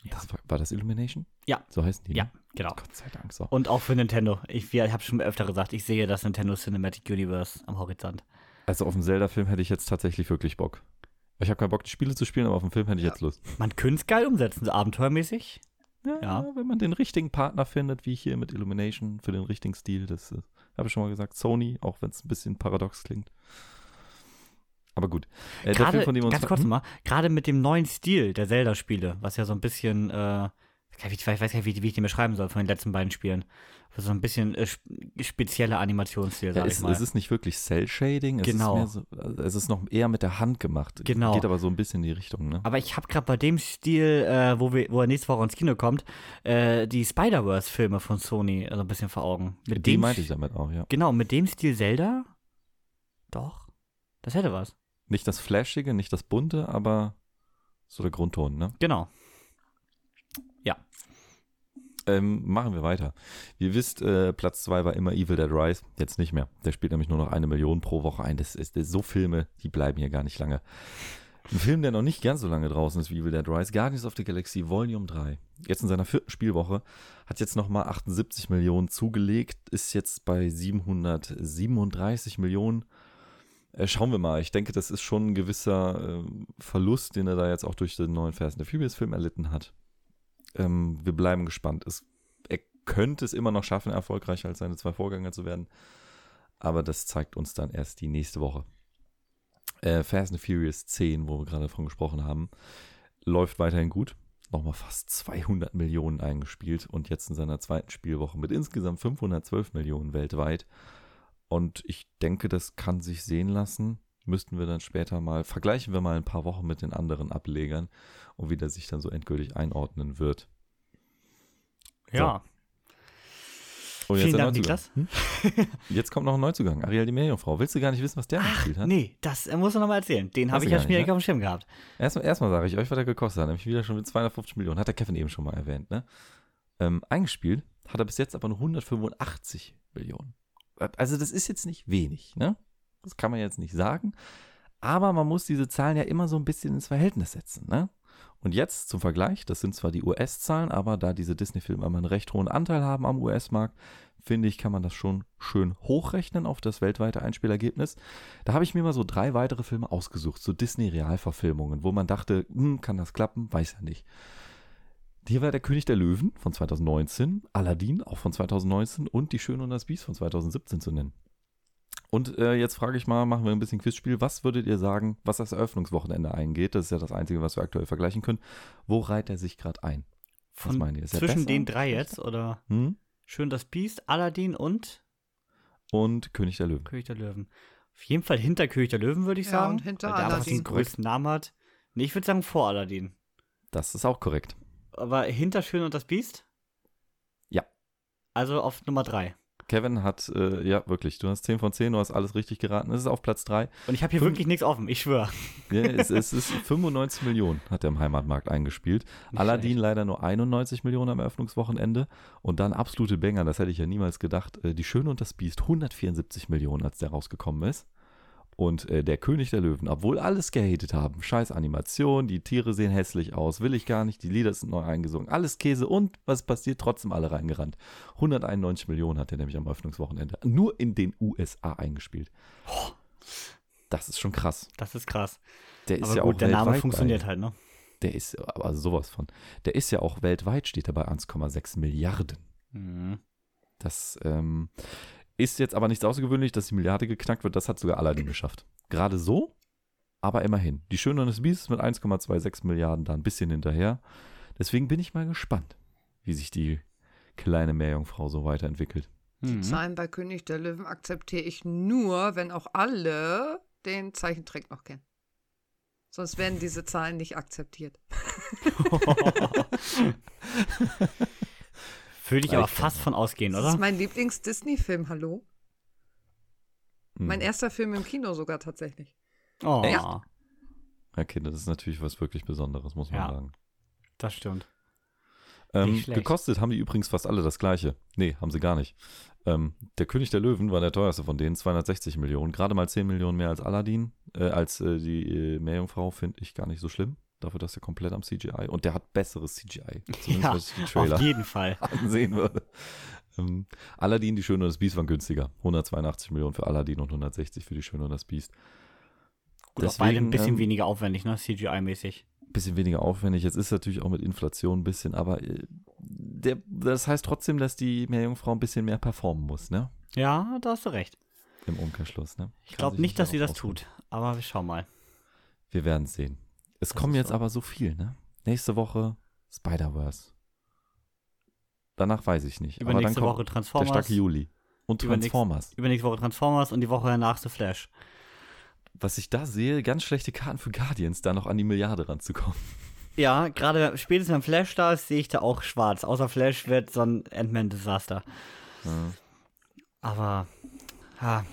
Ja. Das war, war das Illumination? Ja. So heißen die? Ja, ne? genau. Gott sei Dank so. Und auch für Nintendo. Ich, ich habe schon öfter gesagt, ich sehe das Nintendo Cinematic Universe am Horizont. Also auf den Zelda-Film hätte ich jetzt tatsächlich wirklich Bock. Ich habe keinen Bock, die Spiele zu spielen, aber auf den Film hätte ich Ja. jetzt Lust. Man könnte es geil umsetzen, so abenteuermäßig. Ja, Ja. wenn man den richtigen Partner findet, wie hier mit Illumination, für den richtigen Stil, das äh, habe ich schon mal gesagt, Sony, auch wenn es ein bisschen paradox klingt. Aber gut. Äh, Gerade, ganz kurz Hm? mal, gerade mit dem neuen Stil der Zelda-Spiele, was ja so ein bisschen, äh, ich weiß gar nicht, wie, wie ich den beschreiben soll von den letzten beiden Spielen. So ein bisschen äh, sp- spezieller Animationsstil, Ja, sag es, ich mal. es ist nicht wirklich Cell-Shading, es, Genau. ist mehr so, also es ist noch eher mit der Hand gemacht. Genau. Geht aber so ein bisschen in die Richtung, ne? Aber ich habe gerade bei dem Stil, äh, wo, wir, wo er nächste Woche ins Kino kommt, äh, die Spider-Verse-Filme von Sony so ein bisschen vor Augen. Mit Die dem meinte ich damit auch, ja. Genau, mit dem Stil Zelda? Doch. Das hätte was. Nicht das Flashige, nicht das Bunte, aber so der Grundton, ne? Genau. Ähm, machen wir weiter. Ihr wisst, äh, Platz 2 war immer Evil Dead Rise, jetzt nicht mehr. Der spielt nämlich nur noch eine Million pro Woche ein. Das ist so Filme, die bleiben hier gar nicht lange. Ein Film, der noch nicht ganz so lange draußen ist wie Evil Dead Rise, Guardians of the Galaxy Volume 3. Jetzt in seiner vierten Spielwoche, hat jetzt nochmal 78 Millionen zugelegt, ist jetzt bei 737 Millionen. Äh, schauen wir mal. Ich denke, das ist schon ein gewisser äh, Verlust, den er da jetzt auch durch den neuen Fast and the Furious Film erlitten hat. Ähm, wir bleiben gespannt. Es, er könnte es immer noch schaffen, erfolgreicher als seine zwei Vorgänger zu werden. Aber das zeigt uns dann erst die nächste Woche. Äh, Fast and Furious 10, wo wir gerade davon gesprochen haben, läuft weiterhin gut. Nochmal fast 200 Millionen eingespielt und jetzt in seiner zweiten Spielwoche mit insgesamt 512 Millionen weltweit. Und ich denke, das kann sich sehen lassen. Müssten wir dann später mal, vergleichen wir mal ein paar Wochen mit den anderen Ablegern und wie der sich dann so endgültig einordnen wird. Ja. Und Vielen der Dank. Niklas. Hm? Jetzt kommt noch ein Neuzugang, Ariel die Meerjungfrau. Willst du gar nicht wissen, was der gespielt hat? Nee, das äh, muss er nochmal erzählen. Den habe ich ja schwierig ne? auf dem Schirm gehabt. Erstmal, erstmal sage ich euch, was der gekostet hat. Nämlich wieder schon mit 250 Millionen. Hat der Kevin eben schon mal erwähnt, ne? Ähm, eingespielt hat er bis jetzt aber nur 185 Millionen. Also das ist jetzt nicht wenig, ne? Das kann man jetzt nicht sagen. Aber man muss diese Zahlen ja immer so ein bisschen ins Verhältnis setzen, ne? Und jetzt zum Vergleich, das sind zwar die US-Zahlen, aber da diese Disney-Filme immer einen recht hohen Anteil haben am US-Markt, finde ich, kann man das schon schön hochrechnen auf das weltweite Einspielergebnis. Da habe ich mir mal so drei weitere Filme ausgesucht, so Disney-Realverfilmungen, wo man dachte, hm, kann das klappen? Weiß ja nicht. Hier war der König der Löwen von 2019, Aladdin auch von 2019 und Die Schöne und das Biest von 2017 zu nennen. Und äh, jetzt frage ich mal, machen wir ein bisschen Quizspiel. Was würdet ihr sagen, was das Eröffnungswochenende eingeht? Das ist ja das Einzige, was wir aktuell vergleichen können. Wo reiht er sich gerade ein? Was Von meint ihr? Ist zwischen den drei jetzt, oder? Hm? Schön das Biest, Aladdin und Und König der Löwen. König der Löwen. Auf jeden Fall hinter König der Löwen, würde ich Ja, sagen. und hinter weil der einfach Aladdin. den größten Namen hat. Nee, ich würde sagen vor Aladdin. Das ist auch korrekt. Aber hinter Schön und das Biest? Ja. Also auf Nummer drei. Kevin hat, äh, ja, wirklich, du hast 10 von 10, du hast alles richtig geraten. Es ist auf Platz 3. Und ich habe hier Fünf- wirklich nichts offen, ich schwöre. Ja, es, es ist 95 Millionen, hat er im Heimatmarkt eingespielt. Nicht Aladdin schlecht. leider nur 91 Millionen am Eröffnungswochenende. Und dann absolute Banger, das hätte ich ja niemals gedacht. Äh, Die Schöne und das Biest, 174 Millionen, als der rausgekommen ist. Und äh, der König der Löwen, obwohl alles gehatet haben, scheiß Animation, die Tiere sehen hässlich aus, will ich gar nicht, die Lieder sind neu eingesungen, alles Käse und was passiert, trotzdem alle reingerannt. 191 Millionen hat er nämlich am Eröffnungswochenende nur in den USA eingespielt. Das ist schon krass. Das ist krass. Der ist Aber ja gut, auch der Name funktioniert bei, halt, ne? Der ist, also sowas von. Der ist ja auch weltweit, steht er bei 1,6 Milliarden. Mhm. Das ähm, ist jetzt aber nichts außergewöhnlich, dass die Milliarde geknackt wird. Das hat sogar Aladdin geschafft. Gerade so, aber immerhin. Die Schöne und das Biest ist mit 1,26 Milliarden da ein bisschen hinterher. Deswegen bin ich mal gespannt, wie sich die kleine Meerjungfrau so weiterentwickelt. Die Mhm. Zahlen bei König der Löwen akzeptiere ich nur, wenn auch alle den Zeichentrick noch kennen. Sonst werden diese Zahlen nicht akzeptiert. Würde ich aber fast von ausgehen, Das oder? ist mein Lieblings-Disney-Film, hallo? Hm. Mein erster Film im Kino sogar tatsächlich. Oh. Ja, Kinder, das ist natürlich was wirklich Besonderes, muss man Ja. sagen. Das stimmt. Ähm, gekostet haben die übrigens fast alle das gleiche. Nee, haben sie gar nicht. Ähm, der König der Löwen war der teuerste von denen, 260 Millionen. Gerade mal 10 Millionen mehr als Aladdin. Äh, als äh, die äh, Meerjungfrau finde ich gar nicht so schlimm. Dafür, dass er komplett am CGI. Und der hat besseres CGI. Zumindest Ja, was ich die Trailer Auf jeden Fall. ansehen würde. Ähm, Aladdin, die Schöne und das Biest waren günstiger. 182 Millionen für Aladdin und 160 für die Schöne und das Biest. Gut, auch beide ein bisschen ähm, weniger aufwendig, ne? CGI-mäßig. bisschen weniger aufwendig. Jetzt ist natürlich auch mit Inflation ein bisschen, aber äh, der, das heißt trotzdem, dass die Meerjungfrau ein bisschen mehr performen muss, ne? Ja, da hast du recht. Im Umkehrschluss, ne? Ich glaube nicht, dass sie das ausruhen. tut. Aber wir schauen mal. Wir werden sehen. Es Das kommen jetzt so. aber so viel, ne? Nächste Woche Spider-Verse. Danach weiß ich nicht. Übernächste Woche der Transformers. starke Juli. Und Transformers. Übernächste Woche Transformers und die Woche danach The Flash. Was ich da sehe, ganz schlechte Karten für Guardians, da noch an die Milliarde ranzukommen. Ja, gerade spätestens wenn Flash da ist, sehe ich da auch schwarz. Außer Flash wird so ein Ant-Man-Desaster. Ja. Aber ja,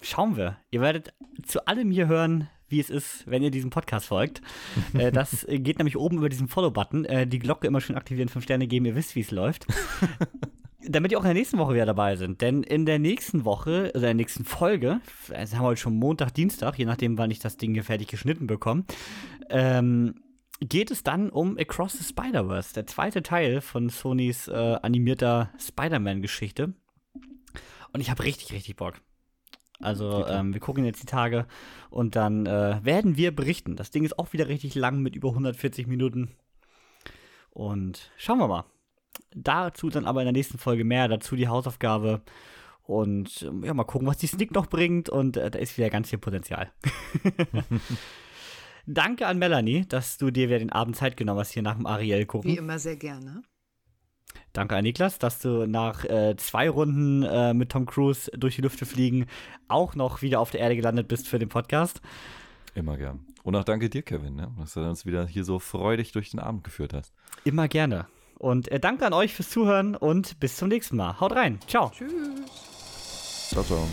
schauen wir. Ihr werdet zu allem hier hören, wie es ist, wenn ihr diesem Podcast folgt. äh, das geht nämlich oben über diesen Follow-Button. Äh, die Glocke immer schön aktivieren, fünf Sterne geben, ihr wisst, wie es läuft. Damit ihr auch in der nächsten Woche wieder dabei sind. Denn in der nächsten Woche, oder in der nächsten Folge, also haben wir heute schon Montag, Dienstag, je nachdem, wann ich das Ding hier fertig geschnitten bekomme, ähm, geht es dann um Across the Spider-Verse, der zweite Teil von Sonys äh, animierter Spider-Man-Geschichte. Und ich habe richtig, richtig Bock. Also, ähm, wir gucken jetzt die Tage und dann äh, werden wir berichten. Das Ding ist auch wieder richtig lang mit über 140 Minuten. Und schauen wir mal. Dazu dann aber in der nächsten Folge mehr. Dazu die Hausaufgabe. Und ähm, ja, mal gucken, was die Sneak noch bringt. Und äh, da ist wieder ganz viel Potenzial. Danke an Melanie, dass du dir wieder den Abend Zeit genommen hast, hier nach dem Ariel gucken. Wie immer sehr gerne. Danke an Niklas, dass du nach äh, zwei Runden äh, mit Tom Cruise durch die Lüfte fliegen auch noch wieder auf der Erde gelandet bist für den Podcast. Immer gern. Und auch danke dir, Kevin, ne? dass du uns wieder hier so freudig durch den Abend geführt hast. Immer gerne. Und äh, danke an euch fürs Zuhören und bis zum nächsten Mal. Haut rein. Ciao. Tschüss. Ciao, ciao.